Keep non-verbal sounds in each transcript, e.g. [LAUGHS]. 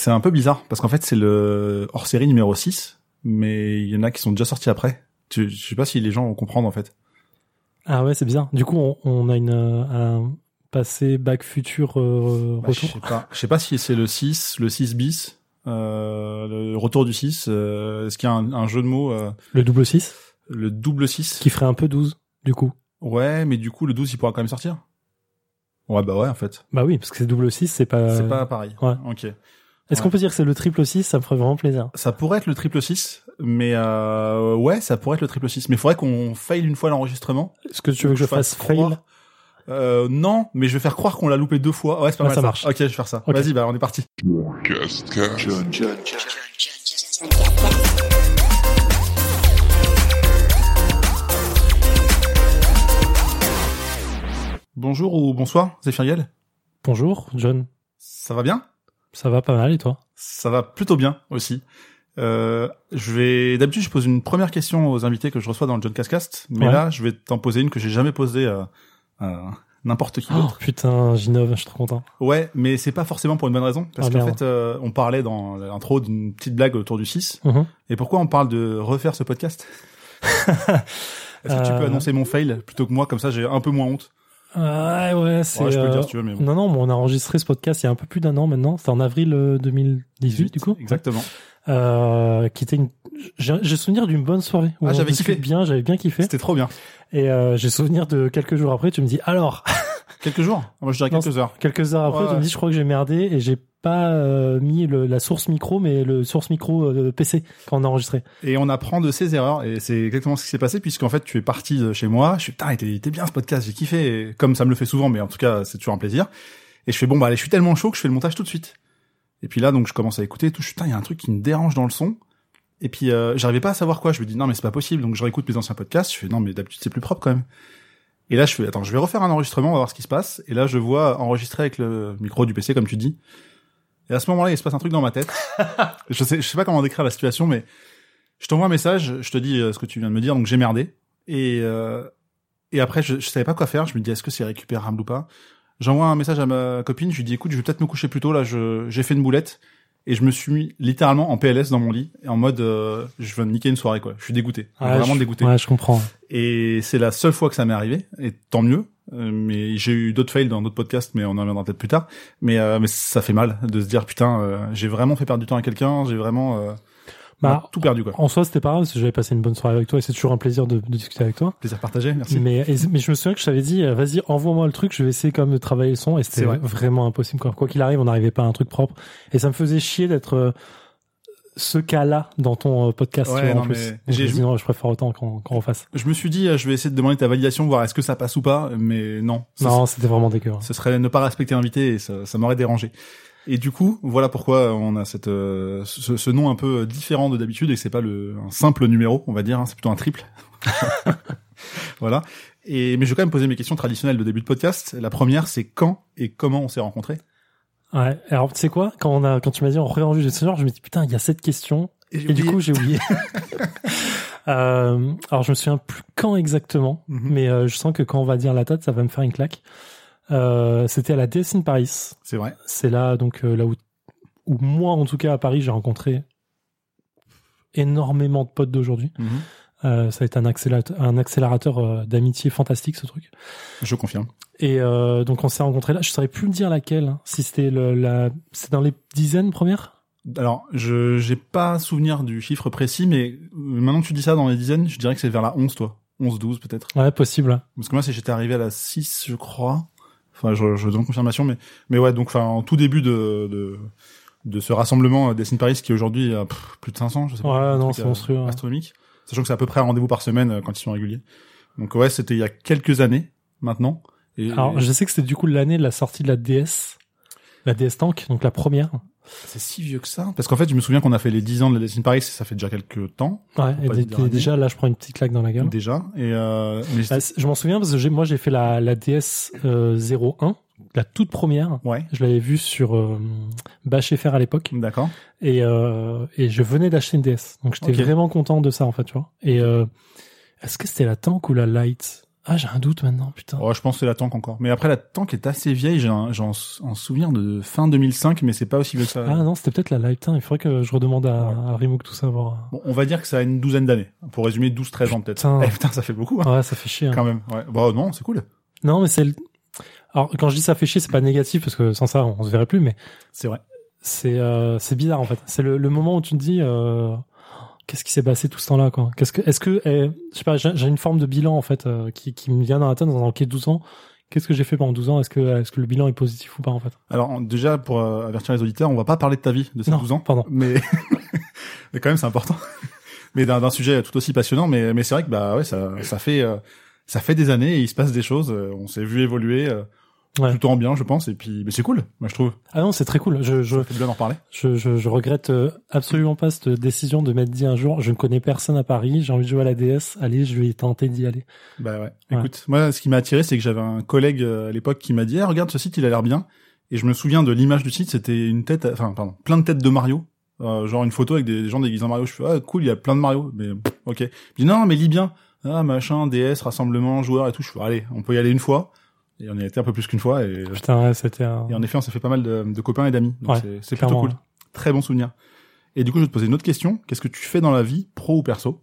c'est un peu bizarre parce qu'en fait c'est le hors série numéro 6 mais il y en a qui sont déjà sortis après. Je, je sais pas si les gens vont comprendre en fait. Ah ouais, c'est bizarre. Du coup, on, on a une, euh, un passé bac futur euh, Bah, je retour. sais pas, je sais pas si c'est le 6, le 6 bis, euh, le retour du 6, euh, est-ce qu'il y a un, un jeu de mots, euh, Le double 6, le double 6 qui ferait un peu 12, du coup. Ouais, mais du coup le 12 il pourra quand même sortir. Ouais, bah ouais en fait. Bah oui, parce que c'est double 6, c'est pas... C'est pas pareil. ouais. Ok. Est-ce ouais. qu'on peut dire que c'est le triple 6 Ça me ferait vraiment plaisir. Ça pourrait être le triple 6, mais euh, ouais, ça pourrait être le triple 6. Mais il faudrait qu'on fail une fois l'enregistrement. Est-ce que tu veux que je fasse fail croire- Euh, non, mais je vais faire croire qu'on l'a loupé deux fois. Ouais, c'est pas mal ça marche. Ok, je vais faire ça. Vas-y, bah on est parti. Bonjour ou bonsoir, Zéphiriel? Bonjour, John. Ça va bien? Ça va pas mal et toi? Ça va plutôt bien aussi. Euh, je vais d'habitude je pose une première question aux invités que je reçois dans le John Cascast, mais Ouais. là je vais t'en poser une que j'ai jamais posée à, à n'importe qui oh. Putain, j'innove, je suis trop content. Ouais, mais c'est pas forcément pour une bonne raison parce Ah, qu'en fait euh, on parlait dans l'intro d'une petite blague autour du 6 Mhm. et pourquoi on parle de refaire ce podcast? [LAUGHS] Est-ce que tu peux Euh. annoncer mon fail? Plutôt que moi comme ça j'ai un peu moins honte Ouais, ouais, c'est... Ouais, je peux le euh, dire si tu veux mais bon. Non, non, mais on a enregistré ce podcast il y a un peu plus d'un an maintenant. C'est en avril euh, 2018, du coup. Exactement. Euh, qui était une... J'ai souvenir d'une bonne soirée. où Ah, on j'avais kiffé. bien, j'avais bien kiffé. C'était trop bien. Et euh, j'ai souvenir de quelques jours après, tu me dis alors, Quelques jours Moi je dirais Non, quelques heures. quelques heures après, Ouais, tu me dis je crois que j'ai merdé et j'ai pas euh, mis le, la source micro, mais le source micro euh, PC quand on a enregistré. Et on apprend de ses erreurs, et c'est exactement ce qui s'est passé, puisqu'en fait, tu es parti de chez moi, je suis, putain, il était, il était bien ce podcast, j'ai kiffé, et comme ça me le fait souvent, mais en tout cas, c'est toujours un plaisir. Et je fais, bon, bah, allez, je suis tellement chaud que je fais le montage tout de suite. Et puis là, donc, je commence à écouter, et tout, je suis, putain, il y a un truc qui me dérange dans le son. Et puis, euh, j'arrivais pas à savoir quoi, je me dis, non, mais c'est pas possible, donc je réécoute mes anciens podcasts, je fais, non, mais d'habitude, c'est plus propre quand même. Et là, je fais, attends, je vais refaire un enregistrement, on va voir ce qui se passe. Et là, je vois enregistrer avec le micro du PC, comme tu dis. Et à ce moment-là, il se passe un truc dans ma tête. [LAUGHS] je sais, je sais pas comment décrire la situation, mais je t'envoie un message, je te dis euh, ce que tu viens de me dire, donc j'ai merdé. Et, euh, et après, je, je savais pas quoi faire. Je me dis, est-ce que c'est récupérable ou pas? J'envoie un message à ma copine, je lui dis, écoute, je vais peut-être me coucher plus tôt, là, je, j'ai fait une boulette. Et je me suis mis littéralement en PLS dans mon lit, et en mode, euh, je viens de niquer une soirée, quoi. Je suis dégoûté. Ouais, vraiment je- dégoûté. Ouais, je comprends. Et c'est la seule fois que ça m'est arrivé, et tant mieux. Euh, mais j'ai eu d'autres fails dans d'autres podcasts, mais on en reviendra peut-être plus tard. Mais, euh, mais ça fait mal de se dire, putain, euh, j'ai vraiment fait perdre du temps à quelqu'un, j'ai vraiment euh, Bah, tout perdu, quoi. en soi, c'était pas grave parce que j'avais passé une bonne soirée avec toi et c'est toujours un plaisir de, de discuter avec toi. Plaisir partagé, merci. Mais, et- mais je me souviens que je t'avais dit, euh, vas-y, envoie-moi le truc, je vais essayer quand même de travailler le son et c'était vrai. vraiment impossible. Quoi Quoi qu'il arrive, on n'arrivait pas à un truc propre. Et ça me faisait chier d'être euh, ce cas-là dans ton euh, podcast Ouais, tu vois, en non, plus. je j'ai non, je préfère autant qu'on qu'on refasse. Je me suis dit, je vais essayer de demander ta validation, voir est-ce que ça passe ou pas, mais non. Non, c'était vraiment dégueu. hein. ce serait ne pas respecter l'invité et ça, ça m'aurait dérangé. Et du coup, voilà pourquoi on a cette, euh, ce, ce nom un peu différent de d'habitude et c'est pas le, un simple numéro, on va dire, hein, c'est plutôt un triple. [LAUGHS] voilà. Et, mais je vais quand même poser mes questions traditionnelles de début de podcast. La première, c'est quand et comment on s'est rencontrés? Ouais. Alors, tu sais quoi? Quand on a, quand tu m'as dit on réenregistre ce soir, je me dis putain, il y a cette question. Et du coup, j'ai oublié. [LAUGHS] euh, alors, je me souviens plus quand exactement, Mhm. mais euh, je sens que quand on va dire la date, ça va me faire une claque. Euh, C'était à la DS in Paris. c'est vrai. C'est là, donc euh, là où, où moi, en tout cas à Paris, j'ai rencontré énormément de potes d'aujourd'hui. Mhm. Euh, ça a été un accélérateur, un accélérateur d'amitié fantastique, ce truc. Je confirme. Et donc on s'est rencontrés là. Je saurais plus me dire laquelle. hein. Si c'était la, c'est dans les dizaines premières? Alors, je j'ai pas souvenir du chiffre précis, mais maintenant que tu dis ça dans les dizaines, je dirais que c'est vers la 11, toi. 11, 12 peut-être. Ouais, possible. Parce que moi, j'étais arrivé à la 6, je crois. Enfin, je, je donne confirmation, mais mais ouais, donc enfin en tout début de de, de ce rassemblement euh, Destiny Paris qui aujourd'hui pff, plus de 500, je sais pas. Ouais, non, c'est euh, monstrueux. ouais. Astronomique. Sachant que c'est à peu près un rendez-vous par semaine euh, quand ils sont réguliers. Donc ouais, c'était il y a quelques années maintenant. Et, Alors, je sais que c'était du coup l'année de la sortie de la DS, la DS Tank, donc la première. C'est si vieux que ça. Parce qu'en fait, je me souviens qu'on a fait les 10 ans de la Destiny Paris, ça fait déjà quelques temps Ouais, et déjà là, je prends une petite claque dans la gueule. déjà. Et euh, mais Bah, je m'en souviens parce que j'ai- moi j'ai fait la, la DS euh, 01, la toute première. ouais, Je l'avais vue sur euh, Bash FR à l'époque d'accord. et, euh, et je venais d'acheter une DS. Donc j'étais vraiment content de ça en fait, tu vois. Et euh, est-ce que c'était la Tank ou la Light? Ah, j'ai un doute maintenant, putain. Oh, je pense que c'est la tank encore. Mais après, la tank est assez vieille. J'ai un, j'ai un, un souvenir de fin 2005, mais c'est pas aussi vieux que ça. Ah non, c'était peut-être la Lifetime. Il faudrait que je redemande à, à Remook tout savoir. Bon, on va dire que ça a une douzaine d'années. Pour résumer, 12-13 ans peut-être. [LAUGHS] Eh, putain, ça fait beaucoup. Hein, Ouais, ça fait chier. hein. Quand même. Ouais. Bah non, c'est cool. Non, mais c'est. le- Alors, quand je dis ça fait chier, c'est pas négatif parce que sans ça, on se verrait plus. Mais C'est vrai. c'est euh, c'est bizarre en fait. C'est le, le moment où tu te dis euh, qu'est-ce qui s'est passé tout ce temps-là quoi. Qu'est-ce que est-ce que eh, je sais pas, j'ai une forme de bilan en fait euh, qui qui me vient dans la tête dans ok 12 ans. Qu'est-ce que j'ai fait pendant 12 ans? Est-ce que est-ce que le bilan est positif ou pas en fait? Alors déjà pour euh, avertir les auditeurs, on va pas parler de ta vie de ces Non, 12 ans, pardon. mais [LAUGHS] mais quand même c'est important. [LAUGHS] mais d'un d'un sujet tout aussi passionnant, mais mais c'est vrai que bah ouais ça ça fait euh, ça fait des années et il se passe des choses. euh, on s'est vu évoluer euh, Ouais. tout en bien, je pense, et puis mais c'est cool. Moi je trouve. Ah non, c'est très cool. Je je bien d'en reparler. je, je, je regrette euh, absolument pas cette décision de m'être dit un jour, je ne connais personne à Paris, j'ai envie de jouer à la DS, allez, je vais tenter d'y aller. Bah ouais. Ouais. Écoute, moi ce qui m'a attiré, c'est que j'avais un collègue euh, à l'époque qui m'a dit, ah, regarde ce site, il a l'air bien. Et je me souviens de l'image du site, c'était une tête, enfin pardon, plein de têtes de Mario. Euh, genre une photo avec des, gens déguisés en Mario. Je fais ah cool, il y a plein de Mario, mais ok. Je dis non, mais lis bien. Ah machin, DS, rassemblement, joueurs et tout. Je fais allez, on peut y aller une fois. Et on y a été un peu plus qu'une fois. Et, Putain, ouais, c'était un... et en effet, on s'est fait pas mal de, de copains et d'amis. Donc Ouais, c'est- plutôt cool. ouais. Très bon souvenir. Et du coup, je vais te poser une autre question. Qu'est-ce que tu fais dans la vie, pro ou perso?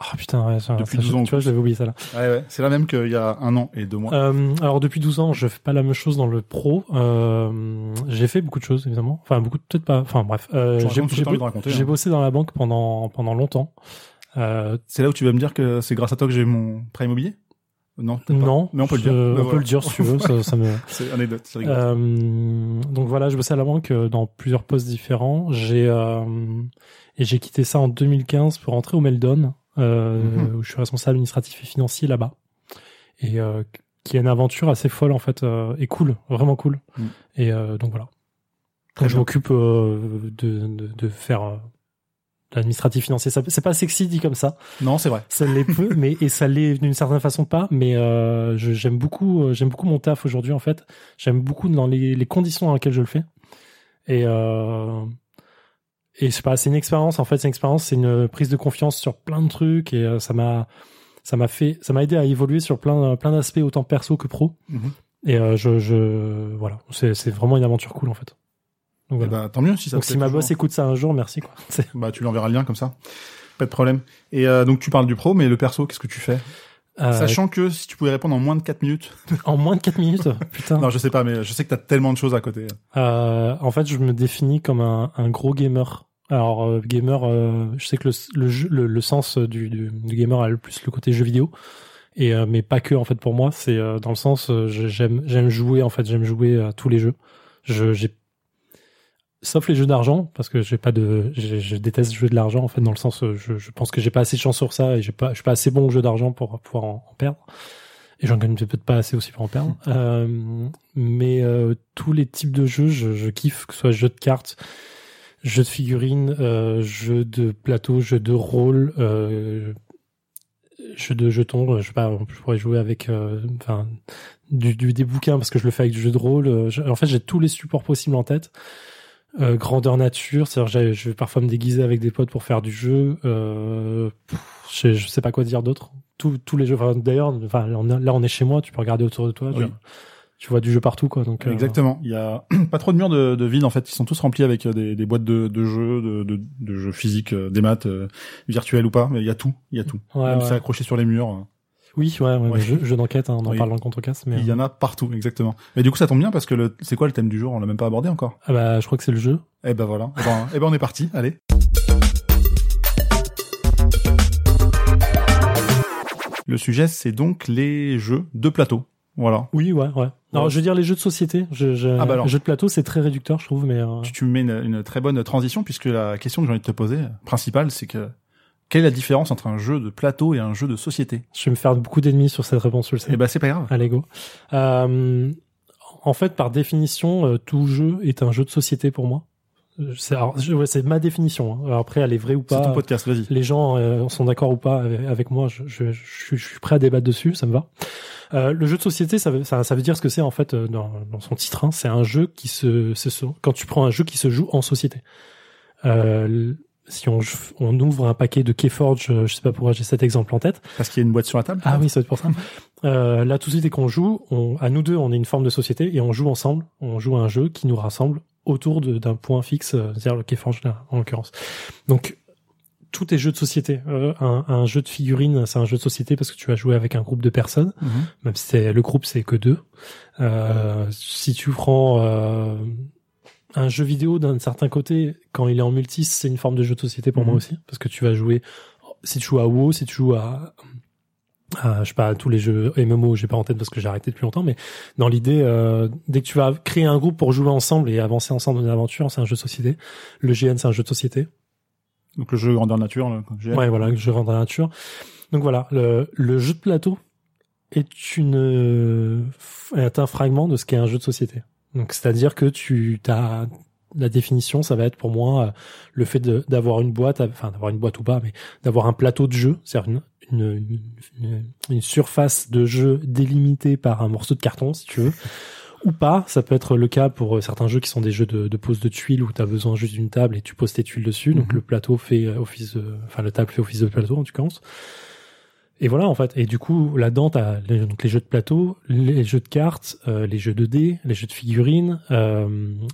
Ah putain, ouais, ça, Depuis ça, 12 ans, tu vois, j'avais oublié ça là. Ouais, ouais. C'est la même qu'il y a un an et deux mois. Euh, alors depuis 12 ans, je fais pas la même chose dans le pro. Euh, j'ai fait beaucoup de choses évidemment. Enfin beaucoup, peut-être pas. Enfin bref, euh, j'ai hein. bossé dans la banque pendant pendant longtemps. Euh, C'est là où tu vas me dire que c'est grâce à toi que j'ai mon prêt immobilier? Non, non, mais on peut le dire. Ben on voilà. peut le dire si tu veux. ça, ça me. [LAUGHS] C'est anecdote, c'est rigolo. Euh, donc voilà, je bossais à la banque euh, dans plusieurs postes différents. J'ai euh, et j'ai quitté ça en 2015 pour rentrer au Meldon, euh, Mhm. où je suis responsable administratif et financier là-bas. Et euh, qui est une aventure assez folle en fait euh, et cool, vraiment cool. Mhm. Et euh, donc voilà. Donc je m'occupe euh, de, de, de faire euh, l'administratif financier. Ça- C'est pas sexy dit comme ça. Non, c'est vrai. Ça l'est peu, mais et ça l'est d'une certaine façon pas. Mais euh, j'aime beaucoup, euh, j'aime beaucoup mon taf aujourd'hui en fait. J'aime beaucoup dans les, les conditions dans lesquelles je le fais. Et euh, et je sais pas, c'est une expérience en fait. C'est une expérience, c'est une prise de confiance sur plein de trucs et euh, ça m'a ça m'a fait, ça m'a aidé à évoluer sur plein plein d'aspects autant perso que pro. Mhm. Et euh, je je voilà, c'est c'est vraiment une aventure cool en fait. Donc voilà. ben, tant mieux si ça Donc si ma toujours. boss écoute ça un jour, merci quoi. [LAUGHS] Bah, tu lui enverras le lien comme ça. Pas de problème. Et euh, donc, tu parles du pro, mais le perso, qu'est-ce que tu fais? Euh, Sachant que si tu pouvais répondre en moins de 4 minutes. [LAUGHS] en moins de 4 minutes, putain. non, je sais pas, mais je sais que t'as tellement de choses à côté. Euh, en fait, je me définis comme un, un gros gamer. Alors, euh, gamer, euh, je sais que le, le, le, le sens du, du, du gamer a le plus le côté jeu vidéo. Et euh, mais pas que en fait pour moi, c'est euh, dans le sens euh, j'aime j'aime jouer en fait, j'aime jouer à tous les jeux. Je j'ai sauf les jeux d'argent parce que j'ai pas de je, je déteste jouer de l'argent en fait dans le sens euh, je, je pense que j'ai pas assez de chance sur ça et j'ai pas je suis pas assez bon au jeu d'argent pour pouvoir en, en perdre. Et j'en gagne peut-être pas assez aussi pour en perdre. [LAUGHS] Euh, mais euh, tous les types de jeux je, je kiffe que ce soit jeux de cartes jeux de figurines euh, jeux de plateau jeux de rôle euh, jeux de jetons je sais pas je pourrais jouer avec euh, enfin du, du des bouquins parce que je le fais avec du jeu de rôle euh, je- en fait j'ai tous les supports possibles en tête euh, grandeur nature, c'est-à-dire je vais parfois me déguiser avec des potes pour faire du jeu. Euh, pff, je, je sais pas quoi dire d'autre. Tous tous les jeux. enfin, D'ailleurs, enfin là on est- chez moi, tu peux regarder autour de toi, tu, Oui. tu vois du jeu partout quoi. Donc euh, Exactement. Il y a [CLEARS THROAT] pas trop de murs de, de vide en fait. Ils sont tous remplis avec des, des boîtes de, de jeux, de, de, de jeux physiques, des maths, virtuels ou pas. Mais il y a tout. Il y a tout. ouais, Même ouais. c'est accroché sur les murs. Oui, ouais, ouais, Ouais. Jeu, jeu d'enquête, hein, on en Oui. parle dans le contre-casse, mais Il y en a partout, exactement. Mais du coup, ça tombe bien parce que le, c'est quoi le thème du jour? On l'a même pas abordé encore. ah bah je crois que c'est le jeu. Eh ben voilà. Eh ben, eh ben on est parti. Allez. Le sujet, c'est donc les jeux de plateau. Voilà. Oui, ouais, ouais. Alors Ouais. je veux dire les jeux de société. Je, je, Ah bah alors. Les jeux de plateau, c'est très réducteur, je trouve, mais euh, Tu, tu me mets une, une très bonne transition puisque la question que j'ai envie de te poser, principale, c'est que quelle est la différence entre un jeu de plateau et un jeu de société? Je vais me faire beaucoup d'ennemis sur cette réponse, je le sais. Eh ben c'est pas grave. Allez, go. Euh, en fait, par définition, euh, tout jeu est un jeu de société pour moi. Euh, C'est ouais, c'est ma définition. hein. Alors après, elle est vraie ou C'est pas. ton podcast, vas-y. Les gens euh, sont d'accord ou pas avec, moi. Je, je, je, suis- je suis prêt à débattre dessus. Ça me va. Euh, le jeu de société, ça veut, ça, ça veut dire ce que c'est en fait dans, dans son titre. hein. C'est un jeu qui se, c'est quand tu prends un jeu qui se joue en société. Euh, si on, on ouvre un paquet de Keyforge, euh, je sais pas pourquoi j'ai cet exemple en tête. Parce qu'il y a une boîte sur la table. Ah oui, c'est pour ça. [LAUGHS] euh, là, tout de suite, dès qu'on joue, on, à nous deux, on est une forme de société et on joue ensemble. On joue à un jeu qui nous rassemble autour d'un point fixe, euh, c'est-à-dire le Keyforge là, en l'occurrence. Donc, tout est jeu de société. Euh, un, un, jeu de figurines, c'est un jeu de société parce que tu vas jouer avec un groupe de personnes, Mhm. même si le groupe c'est que deux. Euh, si tu prends euh, un jeu vidéo d'un certain côté, quand il est en multi, c'est une forme de jeu de société pour Mhm. moi aussi, parce que tu vas jouer. Si tu joues à WoW, si tu joues à, à je sais pas, à tous les jeux MMO, j'ai pas en tête parce que j'ai arrêté depuis longtemps, mais dans l'idée, euh, dès que tu vas créer un groupe pour jouer ensemble et avancer ensemble dans une aventure, c'est un jeu de société. Le GN, c'est un jeu de société. Donc le jeu grandeur nature. Le GN. Ouais, voilà, que je rends dans la nature. Donc voilà, le, le jeu de plateau est une est un fragment de ce qu'est un jeu de société. Donc c'est-à-dire que tu as la définition, ça va être pour moi euh, le fait d'avoir une boîte, enfin d'avoir une boîte ou pas, mais d'avoir un plateau de jeu, c'est-à-dire une, une, une, une surface de jeu délimitée par un morceau de carton, si tu veux, [LAUGHS] ou pas. Ça peut être le cas pour euh, certains jeux qui sont des jeux de, de pose de tuiles où tu as besoin juste d'une table et tu poses tes tuiles dessus. Donc Mhm. le plateau fait euh, office, de- enfin le table fait office de plateau en tout cas. Et voilà en fait. Et du coup là-dedans t'as les, donc les jeux de plateau, les jeux de cartes, euh, les jeux de dés, les jeux de figurines, euh,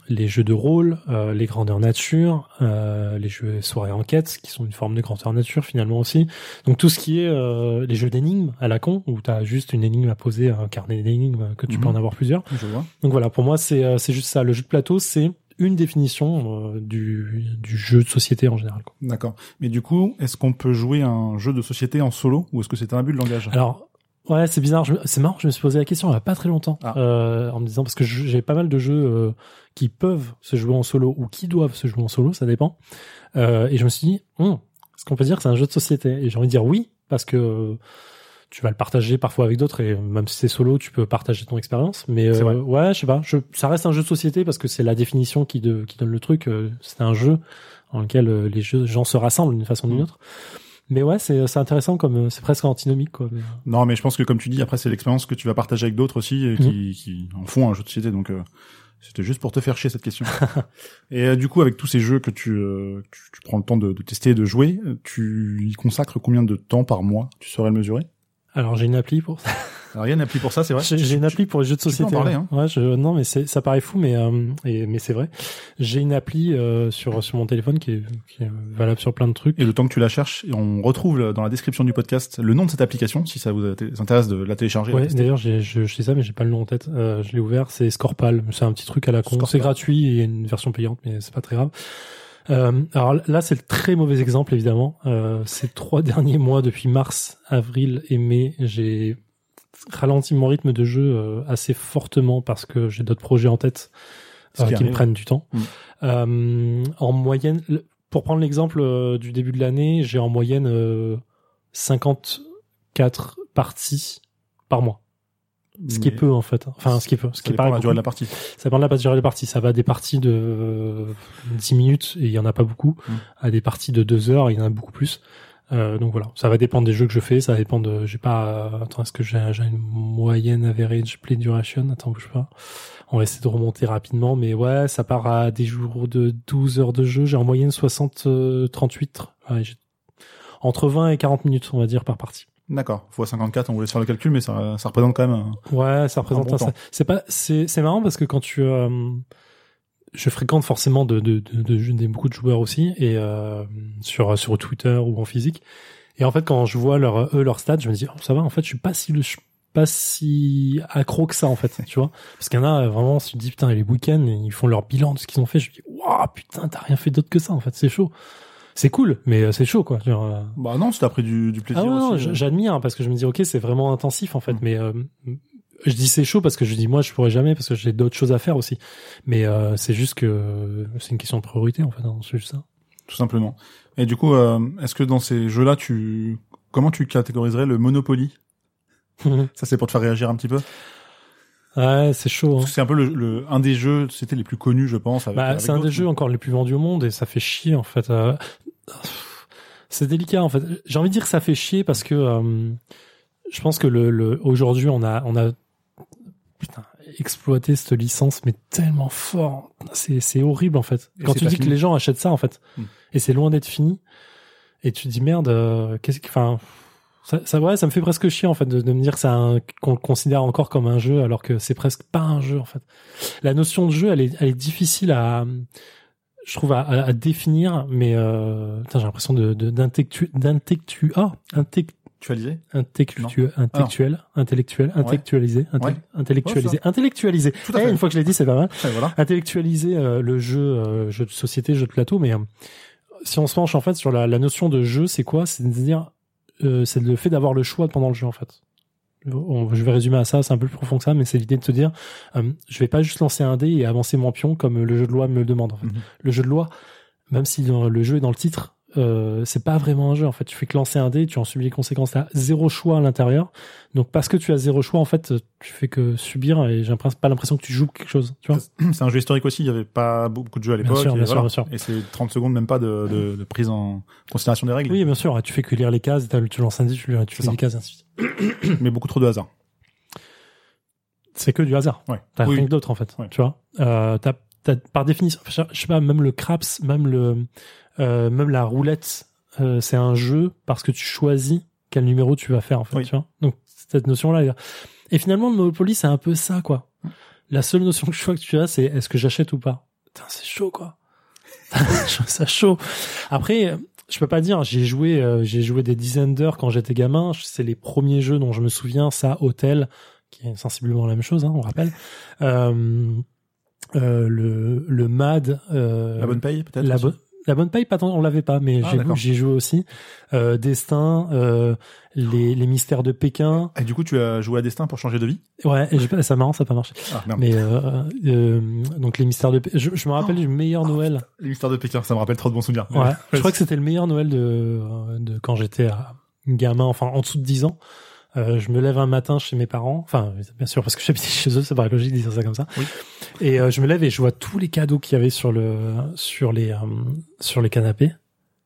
les jeux de rôle, euh, les grandeurs nature, euh, les jeux soirée enquête qui sont une forme de grandeur nature finalement aussi. Donc tout ce qui est euh, les jeux d'énigmes à la con où t'as juste une énigme à poser, un carnet d'énigmes que tu peux Mhm. en avoir plusieurs. Je vois. Donc voilà, pour moi, c'est euh, c'est juste ça. Le jeu de plateau, c'est une définition euh, du, du jeu de société en général. D'accord. Mais du coup, est-ce qu'on peut jouer un jeu de société en solo ou est-ce que c'est un abus de langage? Alors, ouais, c'est bizarre. C'est marrant, je me suis posé la question il y a pas très longtemps, Ah. euh, en me disant, parce que j'ai pas mal de jeux euh, qui peuvent se jouer en solo ou qui doivent se jouer en solo, ça dépend. Euh, et je me suis dit, Hum, est-ce qu'on peut dire que c'est un jeu de société? Et j'ai envie de dire oui, parce que euh, tu vas le partager parfois avec d'autres et même si c'est solo, tu peux partager ton expérience. Mais euh, ouais, je sais pas, je, ça reste un jeu de société parce que c'est la définition qui, de, qui donne le truc. euh, c'est un jeu dans lequel euh, les jeux, gens se rassemblent d'une façon ou d'une Mm. autre. Mais ouais, c'est c'est intéressant comme euh, c'est presque antinomique quoi. mais, Non, mais je pense que comme tu dis, après c'est l'expérience que tu vas partager avec d'autres aussi et qui, qui en font un jeu de société. Donc euh, c'était juste pour te faire chier cette question. [LAUGHS] et euh, du coup, avec tous ces jeux que tu, euh, tu, tu prends le temps de, de tester et de jouer, tu y consacres combien de temps par mois? Tu saurais le mesurer? Alors j'ai une appli pour ça. [LAUGHS] Alors, il y a une appli pour ça, c'est vrai J'ai une appli pour les jeux de tu peux en société. parler, hein. Ouais, je, non, mais ça paraît fou, mais euh, et, mais c'est vrai. J'ai une appli euh, sur sur mon téléphone qui est, qui est valable sur plein de trucs. Et le temps que tu la cherches, on retrouve dans la description du podcast le nom de cette application, si ça vous intéresse de la télécharger. Ouais, d'ailleurs, j'ai, je, je sais ça, mais j'ai pas le nom en tête. Euh, je l'ai ouvert. C'est Scorpal. C'est un petit truc à la con. C'est gratuit et il y a une version payante, mais c'est pas très grave. Euh, alors là, c'est le très mauvais exemple, évidemment. Euh, ces trois [LAUGHS] derniers mois, depuis mars, avril et mai, j'ai ralenti mon rythme de jeu euh, assez fortement parce que j'ai d'autres projets en tête euh, qui qui me prennent du temps. Mm. Euh, en moyenne, pour prendre l'exemple du début de l'année, j'ai en moyenne euh, 54 parties par mois. Ce qui est peu en fait. Enfin, ce qui est peu. Ce Ça qui paraît de la durée de la partie. Ça dépend de la durée de la partie. Ça va des parties de euh, 10 minutes et il y en a pas beaucoup, Mm. à des parties de 2 heures, il y en a beaucoup plus. Euh, donc voilà, ça va dépendre des jeux que je fais, ça va dépendre de, j'ai pas, euh, attends, est-ce que j'ai j'ai une moyenne average play duration? Attends, bouge pas. On va essayer de remonter rapidement, mais ouais, ça part à des jours de 12 heures de jeu. J'ai en moyenne 60, euh, 38, ouais, entre 20 et 40 minutes, on va dire, par partie. D'accord. Fois 54, on voulait faire le calcul, mais ça, ça représente quand même. un- Ouais, ça représente un, c'est pas, c'est, c'est marrant parce que quand tu, euh, je fréquente forcément de, de, de, de- des- beaucoup de joueurs aussi et euh, sur sur Twitter ou en physique. Et en fait, quand je vois leur eux leurs stats, je me dis oh, ça va. En fait, je suis pas si le, je suis pas si accro que ça en fait, tu vois. Parce qu'il y en a euh, vraiment, tu te dis putain, les week-ends, ils font leur bilan de ce qu'ils ont fait. Je me dis waouh putain, t'as rien fait d'autre que ça en fait. C'est chaud. C'est cool, mais euh, c'est chaud quoi. Genre, euh, Bah non, t'as pris du, du plaisir ah ouais, non, aussi. euh. j'admire parce que je me dis ok c'est vraiment intensif en fait Mm. mais euh, je dis c'est chaud parce que je dis moi je pourrais jamais parce que j'ai d'autres choses à faire aussi mais euh, c'est juste que c'est une question de priorité en fait hein, c'est juste ça tout simplement. Et du coup, euh, est-ce que dans ces jeux-là, tu comment tu catégoriserais le Monopoly? [LAUGHS] Ça, c'est pour te faire réagir un petit peu? ouais c'est chaud hein. C'est un peu le, le- un des jeux, c'était les plus connus, je pense. avec- bah, avec c'est un des jeux encore les plus vendus au monde et ça fait chier en fait euh, c'est délicat en fait j'ai envie de dire que ça fait chier parce que euh, je pense que le, le aujourd'hui on a on a putain exploité cette licence, mais tellement fort. C'est, c'est horrible, en fait. Et Quand tu dis que les gens achètent ça, en fait. Hmm. Et c'est loin d'être fini. Et tu te dis, merde, euh, qu'est-ce que, enfin, ça, ça, ouais, ça me fait presque chier, en fait, de, de me dire qu'on le considère encore comme un jeu, alors que c'est presque pas un jeu, en fait. La notion de jeu, elle est, elle est difficile à, je trouve, à, à- à définir, mais, euh, j'ai l'impression de, de, d'intellectu, d'intellectu, ah, intec- Tu as lisé intellectuel, intellectuel, intellectuel, intellectualisé, intellectualisé, intellectualisé. Tout à Eh, fait. une fois que je l'ai dit, c'est pas mal. Ouais, voilà. Intellectualiser euh, le jeu, euh, jeu de société, jeu de plateau, mais euh, si on se penche en fait sur la, la notion de jeu, c'est quoi? C'est de dire, euh, c'est le fait d'avoir le choix pendant le jeu en fait. On- je vais résumer à ça, c'est un peu plus profond que ça, mais c'est l'idée de te dire, euh, je vais pas juste lancer un dé et avancer mon pion comme le jeu de loi me le demande. En fait. Mhm. Le jeu de loi, même si le jeu est dans le titre, euh, c'est pas vraiment un jeu en fait. Tu fais que lancer un dé, tu en subis les conséquences. T'as zéro choix à l'intérieur. Donc parce que tu as zéro choix, en fait, tu fais que subir et j'ai pas l'impression que tu joues quelque chose. Tu vois [CLEARS THROAT] C'est un jeu historique aussi, il y avait pas beaucoup de jeux à Bien l'époque. sûr, bien sûr, bien sûr. Et c'est 30 secondes même pas de, de, de prise en considération des règles. Oui, bien sûr. Tu fais que lire les cases. Tu lances un dé, tu, lis- tu fais ça. les cases, et ainsi de suite. [CLEARS THROAT] Mais beaucoup trop de hasard. C'est que du hasard. Ouais. T'as Oui. rien d'autre en fait. Ouais. Tu vois. Euh, t'as- par définition, je sais pas, même le craps, même le, euh, même la roulette, euh, c'est un jeu parce que tu choisis quel numéro tu vas faire en fait. Oui. Tu vois. Donc cette notion-là. Et finalement, le Monopoly, c'est un peu ça quoi. La seule notion que je vois que tu as, c'est est-ce que j'achète ou pas? Putain, c'est chaud quoi. [LAUGHS] ça chaud. Après, je peux pas dire, j'ai joué, euh, j'ai joué des dizaines d'heures quand j'étais gamin. C'est les premiers jeux dont je me souviens. Ça, Hôtel, qui est sensiblement la même chose, hein, on rappelle. Euh, le, le MAD. Euh, La bonne paye, peut-être la, bonne la bonne paye, pas tant, on l'avait pas, mais Ah, j'ai joué aussi. Euh, Destin, euh, les, les mystères de Pékin. Et du coup, tu as joué à Destin pour changer de vie? Ouais, ça marrant, ça a pas marché. Ah, merde. Mais euh, euh, donc les mystères de Pékin. Je, je me rappelle du meilleur Noël. Les mystères de Pékin, ça me rappelle trop de bons souvenirs. Ouais, [LAUGHS] je crois que c'était le meilleur Noël de, de quand j'étais gamin, enfin en dessous de 10 ans. Euh, je me lève un matin chez mes parents, enfin bien sûr parce que j'habitais [LAUGHS] chez eux, c'est pas logique de dire ça comme ça. Oui. Et euh, je me lève et je vois tous les cadeaux qu'il y avait sur le sur les euh, sur les canapés.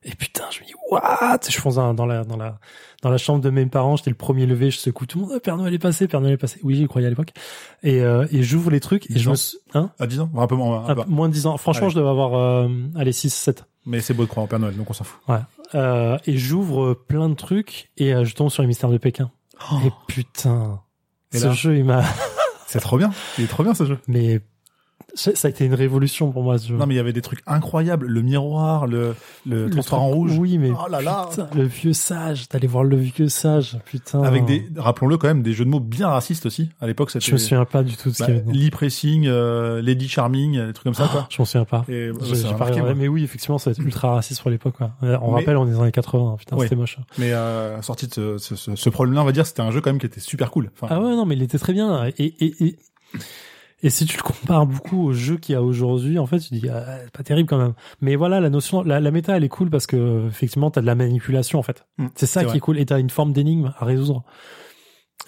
Et putain, je me dis what? Je fonce dans, la dans la dans la chambre de mes parents, j'étais le premier levé, je secoue tout le monde. Ah, Père Noël est passé, Père Noël est passé. Oui, j'y croyais à l'époque. Et euh, et j'ouvre les trucs et je ans. me suis- hein? À 10 ans? Un peu moins. un peu. moins de 10 ans. Franchement, Allez. je devais avoir euh, allez 6 7. Mais c'est beau de croire en Père Noël, donc on s'en fout. Euh, et j'ouvre plein de trucs et euh, je tombe sur les mystères de Pékin. Et putain, Et ce là jeu il m'a. C'est trop bien. Il est trop bien ce jeu. Mais ça a été une révolution pour moi ce jeu. Non, mais il y avait des trucs incroyables. Le miroir, le, le, Le transparent truc- rouge. Oui, mais Oh là là. putain, le vieux sage. T'allais voir le vieux sage. Putain. Avec des, rappelons-le quand même, des jeux de mots bien racistes aussi. À l'époque, c'était Je me souviens pas du tout de ce bah, qu'il y avait. Lee Pressing, euh, Lady Charming, des trucs comme ça, quoi. Je m'en souviens pas. Et ça m'a pas marqué, mais oui, effectivement, ça va être ultra raciste pour l'époque. quoi. Euh, On Mais- rappelle, on est dans les 80. Putain, Oui. c'était moche. Mais euh, sorti de ce, ce, ce, ce problème-là, on va dire, c'était un jeu quand même qui était super cool. Enfin, Ah ouais, non, mais il était très bien. Et, et, et, et si tu le compares beaucoup au jeu qu'il y a aujourd'hui, en fait, tu dis, ah, c'est pas terrible quand même. Mais voilà, la notion, la, la méta, elle est cool parce que, effectivement, t'as de la manipulation, en fait. Mm, c'est ça qui vrai. est cool. Et t'as une forme d'énigme à résoudre.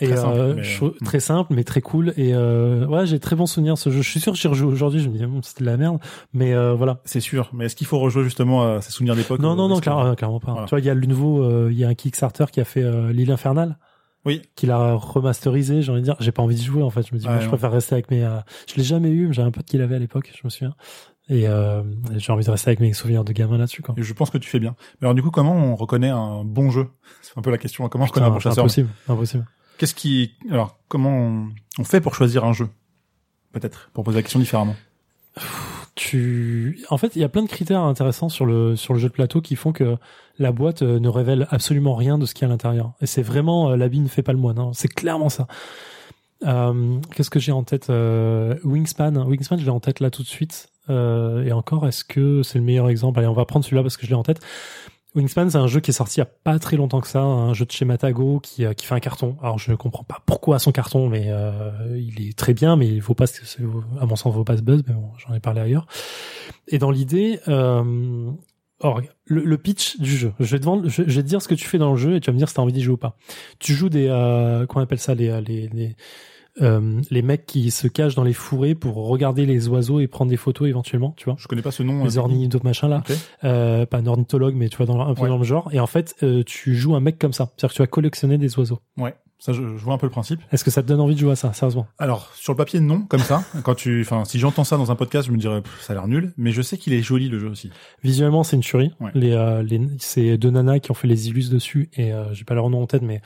Et Très simple, euh, mais- je Mm. très simple, mais très cool. Et euh, ouais, j'ai très bon souvenir ce jeu. Je suis sûr que j'y rejoue aujourd'hui. Je me dis, Hum, c'était de la merde. Mais euh, voilà. c'est sûr. Mais est-ce qu'il faut rejouer justement à ces souvenirs d'époque Non, non, non, euh, clairement pas. Voilà. Tu vois, il y a le nouveau, euh, il y a un Kickstarter qui a fait euh, l'île infernale. Oui. qu'il a remasterisé, j'ai envie de dire, j'ai pas envie de jouer en fait. Je me dis, moi, je préfère rester avec mes. euh, Je l'ai jamais eu, mais j'ai un pote qui l'avait à l'époque, je me souviens. Et euh, j'ai envie de rester avec mes souvenirs de gamin là-dessus. Quoi. Et je pense que tu fais bien. Mais alors du coup, comment on reconnaît un bon jeu? C'est un peu la question. Comment on reconnaît un bon chasseur? impossible, impossible. Qu'est-ce qui, alors, comment on, on fait pour choisir un jeu? Peut-être pour poser la question différemment. Tu, en fait, il y a plein de critères intéressants sur le sur le jeu de plateau qui font que la boîte euh, ne révèle absolument rien de ce qu'il y a à l'intérieur. Et c'est vraiment euh, l'habit ne fait pas le moine. hein. C'est clairement ça. Euh, Qu'est-ce que j'ai en tête euh, Wingspan. Wingspan, je l'ai en tête là tout de suite. Euh, et encore, est-ce que c'est le meilleur exemple? Allez, on va prendre celui-là parce que je l'ai en tête. Wingspan, c'est un jeu qui est sorti il y a pas très longtemps que ça, un jeu de chez Matago qui, euh, qui fait un carton. Alors je ne comprends pas pourquoi son carton, mais euh, il est très bien, mais il faut pas, à mon sens, il vaut pas ce buzz, mais bon, j'en ai parlé ailleurs. Et dans l'idée, euh, or, le, pitch du jeu, je vais, te vendre- je, vais te dire ce que tu fais dans le jeu et tu vas me dire si t'as envie d'y jouer ou pas. Tu joues des, euh, comment on appelle ça, les, les, les, euh, les mecs qui se cachent dans les fourrés pour regarder les oiseaux et prendre des photos éventuellement, tu vois. Je connais pas ce nom. Les euh, ornis, d'autres machins là euh, pas un ornithologue, mais tu vois, dans, un peu Ouais. dans le genre. Et en fait, euh, tu joues un mec comme ça. C'est-à-dire que tu vas collectionner des oiseaux. Ouais. Ça, je, je vois un peu le principe. Est-ce que ça te donne envie de jouer à ça, sérieusement? Alors, sur le papier, non, comme ça. [LAUGHS] Quand tu, enfin, si j'entends ça dans un podcast, je me dirais, pff, ça a l'air nul. Mais je sais qu'il est joli, le jeu aussi. Visuellement, c'est une tuerie. Ouais. Les, euh, les, c'est deux nanas qui ont fait les illus dessus et euh, j'ai pas leur nom en tête, mais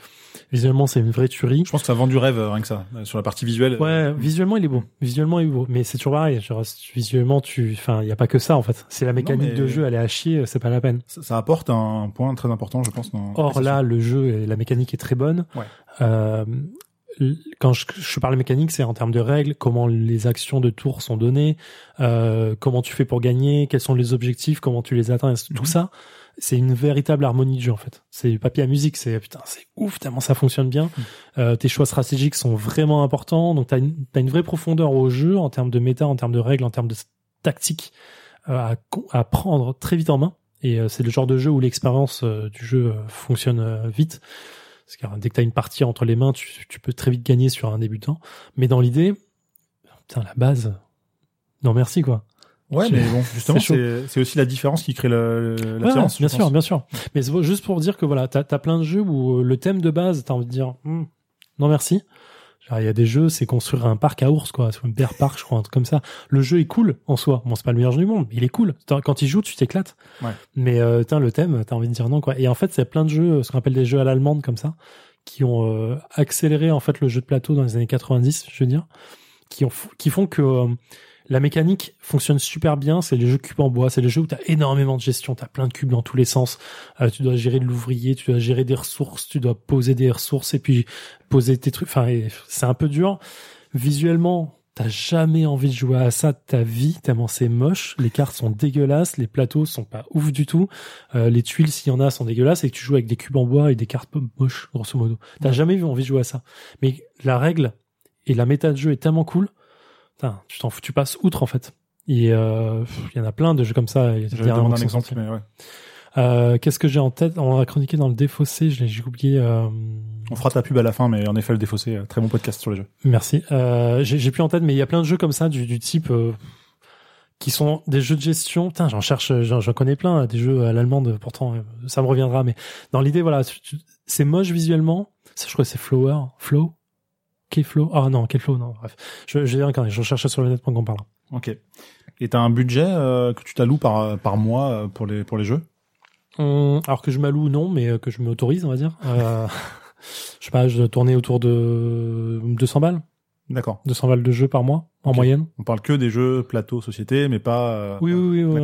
visuellement, c'est une vraie tuerie. Je pense que ça vend du rêve, euh, rien que ça. Euh, Sur la partie visuelle. Ouais, visuellement, il est beau. Visuellement, il est beau. Mais c'est toujours pareil. Genre, visuellement, tu, enfin, il y a pas que ça, en fait. Si la mécanique de jeu, elle est à chier, c'est pas la peine. Ça, ça apporte un point très important, je pense. Dans Or là, le jeu et la mécanique est très bonne. Ouais. Euh, quand je, je parle mécanique, c'est en termes de règles, comment les actions de tour sont données, euh, comment tu fais pour gagner, quels sont les objectifs, comment tu les atteins, tout Mhm. ça. C'est une véritable harmonie de jeu en fait. C'est papier à musique, c'est putain, c'est ouf tellement ça fonctionne bien. Mhm. Euh, tes choix stratégiques sont vraiment importants, donc t'as une, t'as une vraie profondeur au jeu en termes de méta, en termes de règles, en termes de tactique euh, à, à prendre très vite en main. Et euh, c'est le genre de jeu où l'expérience euh, du jeu euh, fonctionne vite. Parce que euh, dès que tu as une partie entre les mains, tu, tu peux très vite gagner sur un débutant. Mais dans l'idée, putain, la base, non merci quoi. Ouais, mais bon, [LAUGHS] justement, c'est aussi la différence qui crée le- Ouais, l'attirance. bien sûr, pense. bien sûr. Mais juste pour dire que voilà, t'as as plein de jeux où euh, le thème de base, t'as envie de dire Hmm, non merci. Genre, il y a des jeux, c'est construire un parc à ours, quoi, sur un bear park, je crois, un truc comme ça. Le jeu est cool en soi. Bon, c'est pas le meilleur jeu du monde, mais il est cool. Quand il joue, tu t'éclates. Ouais. Mais euh, le thème, t'as envie de dire non, quoi. Et en fait, c'est plein de jeux, ce qu'on appelle des jeux à l'allemande comme ça, qui ont euh, accéléré en fait le jeu de plateau dans les années 90, je veux dire, qui ont qui font que euh, la mécanique fonctionne super bien. C'est les jeux cubes en bois, c'est les jeux où t'as énormément de gestion, t'as plein de cubes dans tous les sens. Euh, tu dois gérer de l'ouvrier, tu dois gérer des ressources, tu dois poser des ressources et puis poser tes trucs. Enfin, c'est un peu dur. Visuellement, t'as jamais envie de jouer à ça de ta vie tellement c'est moche. Les cartes sont dégueulasses, les plateaux sont pas ouf du tout. Euh, les tuiles, s'il y en a, sont dégueulasses et que tu joues avec des cubes en bois et des cartes moches, grosso modo. T'as jamais eu envie de jouer à ça. Mais la règle et la méta de jeu est tellement cool. Putain, tu t'en fous, tu passes outre en fait. Et euh, il y en a plein de jeux comme ça. Il y a un exemple, mais ouais. Euh, Qu'est-ce que j'ai en tête? On a chroniqué dans le défaussé, je l'ai j'ai oublié. Euh... On fera ta pub à la fin, mais en effet, le défaussé, euh, très bon podcast sur les jeux. Merci. Euh, j'ai plus en tête, mais il y a plein de jeux comme ça du, du type euh, qui sont des jeux de gestion. Putain, j'en cherche, j'en connais plein, des jeux à l'allemande. Pourtant, ça me reviendra. Mais dans l'idée, voilà, c'est moche visuellement. Ça, je crois que c'est Flower, Flow. Ah non, quel Flow Non, bref. Je, je vais regarder. Je cherche sur le net pendant qu'on parle. Ok. Et t'as un budget euh, que tu t'alloues par par mois euh, pour les pour les jeux? Hum, alors que je m'alloue, non, mais euh, que je m'autorise, on va dire. Euh, [LAUGHS] je sais pas, je tourner autour de 200 balles. D'accord. 200 balles de jeux par mois, en moyenne. On parle que des jeux plateau société, mais pas. euh, Oui, oui, oui. oui,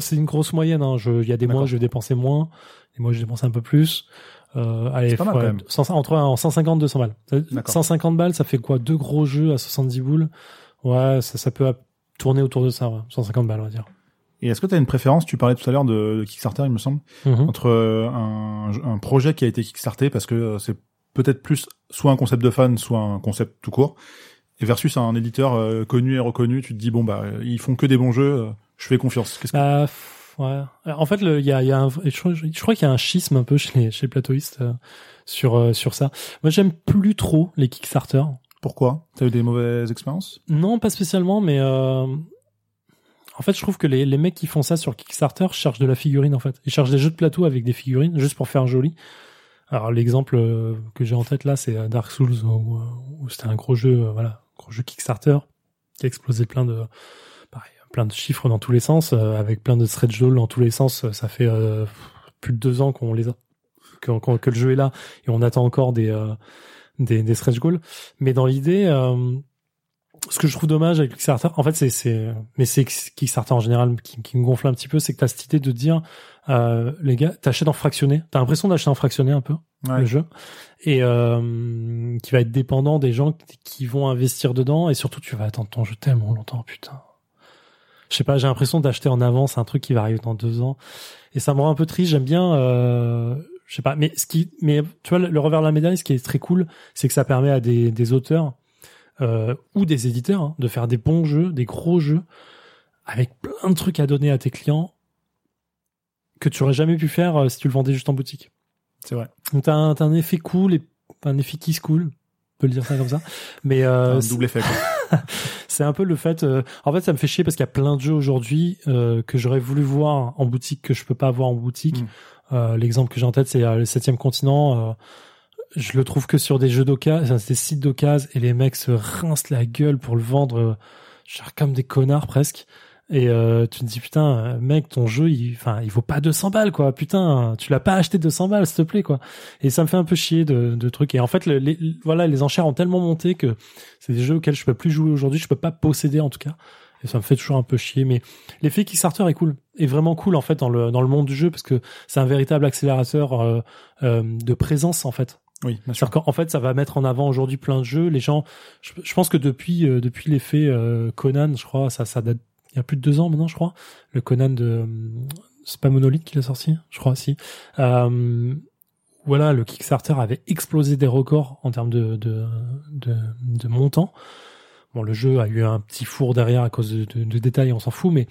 c'est une grosse moyenne. Hein. Je- Il y a des mois, je vais dépenser moins. Des mois, je dépense un peu plus. Euh, allez, pas mal, ouais, quand même. 100 entre en 150 200 balles. Ça- D'accord. 150 balles, ça fait quoi? Deux gros jeux à 70 boules? Ouais, ça, ça peut tourner autour de ça. Ouais. 150 balles, on va dire. Et est-ce que tu as une préférence? Tu parlais tout à l'heure de, de Kickstarter, il me semble, Mhm. entre euh, un, un projet qui a été kickstarté parce que euh, c'est peut-être plus soit un concept de fan, soit un concept tout court, et versus un éditeur euh, connu et reconnu. Tu te dis bon bah ils font que des bons jeux, euh, je fais confiance. Qu'est-ce que Bah, ouais. En fait, il y a, il y a un, je crois, je crois qu'il y a un schisme un peu chez les, chez les plateauistes euh, sur euh, sur ça. Moi, j'aime plus trop les Kickstarter. Pourquoi? T'as eu des mauvaises expériences? Non, pas spécialement, mais euh, en fait, je trouve que les, les mecs qui font ça sur Kickstarter cherchent de la figurine. En fait, ils cherchent des jeux de plateau avec des figurines juste pour faire joli. Alors l'exemple euh, que j'ai en tête là, c'est Dark Souls où, où c'était un gros jeu, voilà, gros jeu Kickstarter qui a explosé plein de, plein de chiffres dans tous les sens, euh, avec plein de stretch goals dans tous les sens. Ça fait euh, plus de deux ans qu'on les a, que, le jeu est là et on attend encore des euh, des, des stretch goals. Mais dans l'idée, euh, ce que je trouve dommage avec Kickstarter, en fait, c'est, c'est, mais c'est Kickstarter en général qui, qui me gonfle un petit peu, c'est que t'as cette idée de dire, euh, les gars, t'achètes en fractionné, t'as l'impression d'acheter en fractionné un peu Ouais. le jeu, et euh, qui va être dépendant des gens qui- qui vont investir dedans, et surtout tu vas attendre ton jeu tellement longtemps, putain. Je sais pas, j'ai l'impression d'acheter en avance un truc qui va arriver dans deux ans, et ça me rend un peu triste. J'aime bien, euh, je sais pas, mais ce qui, mais tu vois, le, revers de la médaille, ce qui est très cool, c'est que ça permet à des, des auteurs euh, ou des éditeurs hein, de faire des bons jeux, des gros jeux, avec plein de trucs à donner à tes clients que tu aurais jamais pu faire euh, si tu le vendais juste en boutique. C'est vrai. Donc t'as un, t'as un effet cool et un effet qui se cool, on peut le dire ça comme ça. Mais euh, un double effet. Quoi. [LAUGHS] c'est un peu le fait. euh, en fait, ça me fait chier parce qu'il y a plein de jeux aujourd'hui euh, que j'aurais voulu voir en boutique que je peux pas avoir en boutique. Mm. Euh, L'exemple que j'ai en tête, c'est euh, le Septième Continent. euh, je le trouve que sur des jeux d'occasion, des sites d'occasion, et les mecs se rincent la gueule pour le vendre, genre comme des connards presque. Et euh, tu te dis putain, mec, ton jeu, il, enfin, il vaut pas 200 balles quoi. Putain, tu l'as pas acheté 200 balles, s'il te plaît quoi. Et ça me fait un peu chier de, de trucs. Et en fait, le- les, voilà, les enchères ont tellement monté que c'est des jeux auxquels je peux plus jouer aujourd'hui. Je peux pas posséder en tout cas. Et ça me fait toujours un peu chier. Mais l'effet Kickstarter est cool, est vraiment cool en fait dans le dans le monde du jeu parce que c'est un véritable accélérateur euh, euh, de présence en fait. Oui, bien sûr. Qu'en fait, ça va mettre en avant aujourd'hui plein de jeux. Les gens, je, je pense que depuis euh, depuis l'effet euh, Conan, je crois, ça ça date il y a plus de deux ans maintenant, je crois. Le Conan de euh, c'est pas Monolith qui l'a sorti, je crois si. Euh, voilà, le Kickstarter avait explosé des records en termes de de de, de montant. Bon, le jeu a eu un petit four derrière à cause de, de, de détails, on s'en fout, mais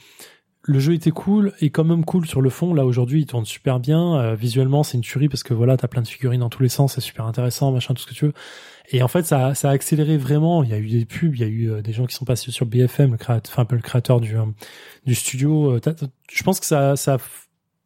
le jeu était cool et quand même cool sur le fond. Là aujourd'hui, il tourne super bien. Euh, visuellement, c'est une tuerie parce que voilà, t'as plein de figurines dans tous les sens, c'est super intéressant, machin, tout ce que tu veux. Et en fait, ça, ça a accéléré vraiment. Il y a eu des pubs, il y a eu euh, des gens qui sont passés sur BFM, le créateur, enfin un peu le créateur du euh, du studio. Euh, Je pense que ça, ça a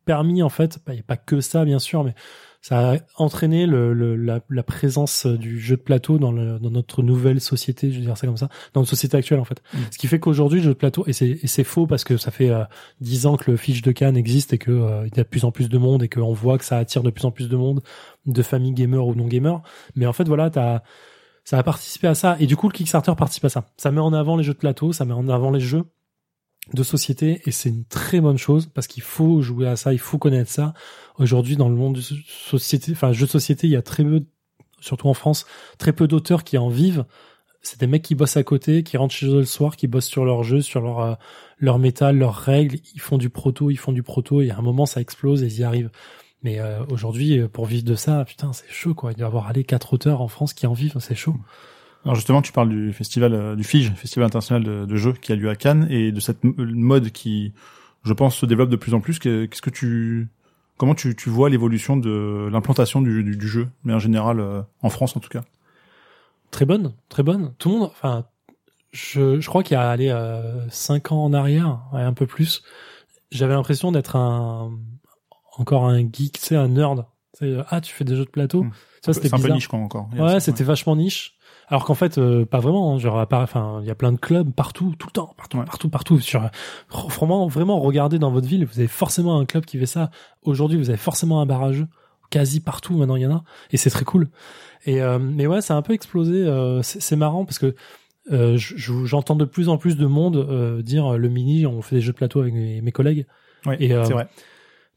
permis en fait, bah, il n'y a pas que ça bien sûr, mais ça a entraîné le, le- la, la présence du jeu de plateau dans, le, dans notre nouvelle société, je veux dire ça comme ça, dans notre société actuelle en fait. Mm. Ce qui fait qu'aujourd'hui, le jeu de plateau, et c'est faux parce que ça fait euh, dix ans que le fiche de Cannes existe et que euh, il y a de plus en plus de monde et qu'on voit que ça attire de plus en plus de monde, de familles gamers ou non gamers. Mais en fait, voilà, t'as ça a participé à ça. Et du coup, le Kickstarter participe à ça. Ça met en avant les jeux de plateau, ça met en avant les jeux de société, et c'est une très bonne chose parce qu'il faut jouer à ça, il faut connaître ça. Aujourd'hui, dans le monde de société, enfin, jeux de société, il y a très peu, surtout en France, très peu d'auteurs qui en vivent. C'est des mecs qui bossent à côté, qui rentrent chez eux le soir, qui bossent sur leur jeu, sur leur euh, métal, leurs règles. Ils font du proto, ils font du proto, et à un moment, ça explose et ils y arrivent. Mais euh, aujourd'hui, euh, pour vivre de ça, putain, c'est chaud quoi. Il doit y avoir allé quatre auteurs en France qui en vivent, c'est chaud. Alors justement, tu parles du festival euh, du FIGE, Festival international de, de jeux qui a lieu à Cannes et de cette m- mode qui, je pense, se développe de plus en plus. Que- Qu'est-ce que tu, comment tu, tu vois l'évolution de l'implantation du, du, du jeu, mais en général euh, en France en tout cas? Très bonne, très bonne. Tout le monde, enfin, je, je crois qu'il y a allé euh, cinq ans en arrière, ouais, un peu plus. J'avais l'impression d'être un encore un geek, sais, un nerd. Ah, tu fais des jeux de plateau. Mm. Ça, c'était C'est un peu niche quand encore. Ouais, c'était vachement niche. Alors qu'en fait, euh, pas vraiment. hein. Genre, enfin, il y a plein de clubs partout, tout le temps, partout, Ouais. partout, partout. Sur, vraiment, vraiment, regardez dans votre ville, vous avez forcément un club qui fait ça. Aujourd'hui, vous avez forcément un barrage. Quasi partout, maintenant, il y en a. Et c'est très cool. Et euh, mais ouais, ça a un peu explosé. euh, c'est marrant parce que euh, je- je- j'entends de plus en plus de monde euh, dire le mini, on fait des jeux de plateau avec mes, mes collègues. Ouais, Et, euh, c'est vrai.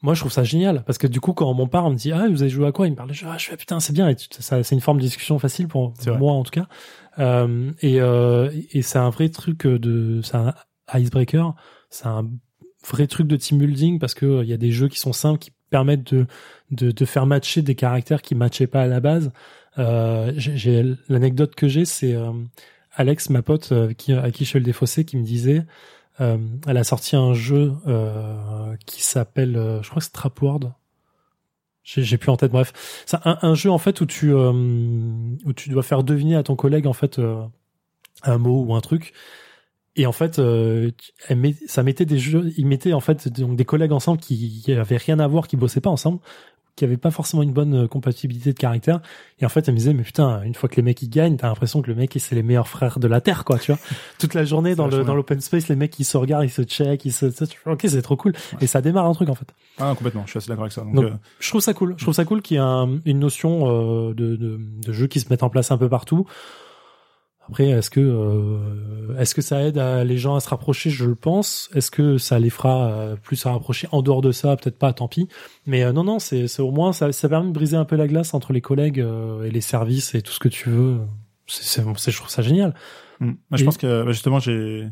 Moi, je trouve ça génial parce que du coup, quand on m'en parle, on me dit ah vous avez joué à quoi? Il me parle de jeu. Ah, je fais putain, c'est bien. Et tu- ça, c'est une forme de discussion facile pour moi en tout cas. Euh, et euh, et c'est un vrai truc de, c'est un icebreaker. C'est un vrai truc de team building parce que euh, il y a des jeux qui sont simples qui permettent de de, de faire matcher des caractères qui matchaient pas à la base. Euh, j'ai l'anecdote que j'ai, c'est euh, Alex, ma pote, qui, à qui je fais le défaussé, qui me disait, euh, elle a sorti un jeu euh, qui s'appelle, euh, je crois que c'est Trapward. J'ai plus en tête. Bref, c'est un, un jeu en fait où tu euh, où tu dois faire deviner à ton collègue en fait euh, un mot ou un truc. Et en fait, euh, elle met- ça mettait des jeux, ils mettaient en fait donc des collègues ensemble qui, qui avaient rien à voir, qui bossaient pas ensemble, qui avaient pas forcément une bonne euh, compatibilité de caractère. Et en fait, elle me disait, mais putain, une fois que les mecs ils gagnent, t'as l'impression que le mec c'est les meilleurs frères de la terre, quoi, tu vois. [LAUGHS] Toute la journée dans le dans l'open space, les mecs ils se regardent, ils se check, ils se, ok, c'est trop cool. Et ça démarre un truc en fait. Ah, complètement. Je suis assez d'accord avec ça. Donc, Donc, euh, Je trouve ça cool. Je trouve ça cool qu'il y ait un- une notion euh, de, de, de jeu qui se mette en place un peu partout. Après, est-ce que euh, est-ce que ça aide à, les gens à se rapprocher? Je le pense. Est-ce que ça les fera euh, plus se rapprocher En dehors de ça, peut-être pas. Tant pis. Mais euh, non, non, c'est au moins ça, ça permet de briser un peu la glace entre les collègues euh, et les services et tout ce que tu veux. C'est, je trouve ça génial. Mm. Moi, je Et- pense que bah, justement j'ai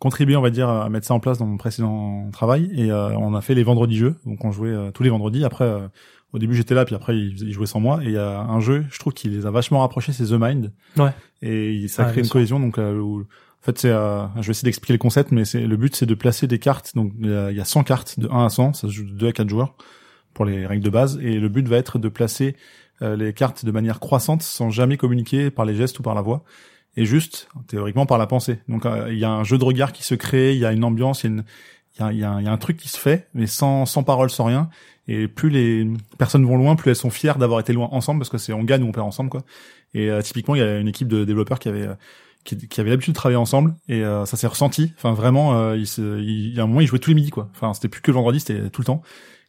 contribué, on va dire, à mettre ça en place dans mon précédent travail et euh, on a fait les vendredis jeux. Donc on jouait tous les vendredis. Après, euh, au début j'étais là, puis après ils, jouaient sans moi. Et il y a un jeu, je trouve, qui les a vachement rapprochés, c'est The Mind. Ouais. Et ça Ah, crée une sûr. cohésion. Donc euh, où- en fait c'est, euh, je vais essayer d'expliquer le concept, mais c'est le but c'est de placer des cartes. Donc il y, a, il y a 100 cartes de 1 à 100, ça se joue de 2 à 4 joueurs pour les règles de base. Et le but va être de placer euh, les cartes de manière croissante sans jamais communiquer par les gestes ou par la voix et juste théoriquement par la pensée. Donc euh, il y a un jeu de regard qui se crée, il y a une ambiance, il y a une, il y a, y, a, y a un truc qui se fait, mais sans sans parole, sans rien. Et plus les personnes vont loin, plus elles sont fières d'avoir été loin ensemble, parce que c'est on gagne ou on perd ensemble, quoi. Et euh, typiquement, il y a une équipe de développeurs qui avait euh, qui, qui avait l'habitude de travailler ensemble, et euh, ça s'est ressenti. Enfin, vraiment, il, se, il, y a un moment, ils jouaient tous les midis, quoi. Enfin, c'était plus que le vendredi, c'était tout le temps.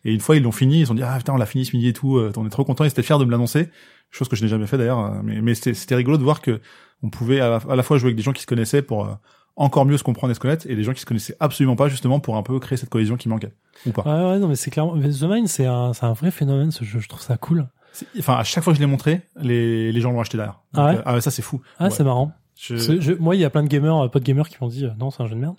Et une fois, ils l'ont fini, ils ont dit ah putain, on l'a fini ce midi et tout. on est trop content. Ils étaient fiers de me l'annoncer, chose que je n'ai jamais fait d'ailleurs. Mais, mais c'était rigolo de voir que on pouvait à la, fois jouer avec des gens qui se connaissaient pour encore mieux se comprendre et se connaître et des gens qui se connaissaient absolument pas justement pour un peu créer cette cohésion qui manquait ou pas. Ouais, ouais non mais c'est clairement The Mind c'est un c'est un vrai phénomène ce jeu je trouve ça cool. Enfin à chaque fois que je l'ai montré les les gens l'ont acheté derrière. ah ouais, euh, ah ça c'est fou. Ah c'est marrant. Je... moi, il y a plein de gamers, euh, pas de gamers qui m'ont dit euh, non, c'est un jeu de merde.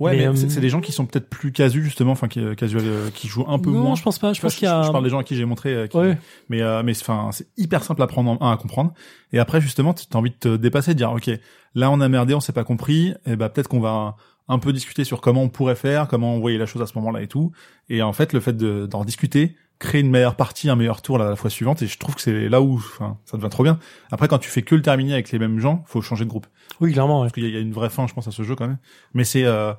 Ouais, mais, c'est des gens qui sont peut-être plus casus justement, enfin qui casual, qui jouent un peu non, moins. je pense pas. Je pense qu'il y a. Je, parle des gens à qui j'ai montré. Qui... Ouais. Mais mais enfin, c'est hyper simple à prendre, un, à comprendre. Et après, justement, tu as envie de te dépasser, de dire ok, là on a merdé, on s'est pas compris. Et bah peut-être qu'on va un peu discuter sur comment on pourrait faire, comment on voyait la chose à ce moment-là et tout. Et en fait, le fait d'en discuter, créer une meilleure partie, un meilleur tour la, fois suivante. Et je trouve que c'est là où, enfin, ça devient trop bien. Après, quand tu fais que le terminer avec les mêmes gens, faut changer de groupe. Oui, clairement. Parce qu'il y, a une vraie fin, je pense, à ce jeu quand même. Mais c'est, euh,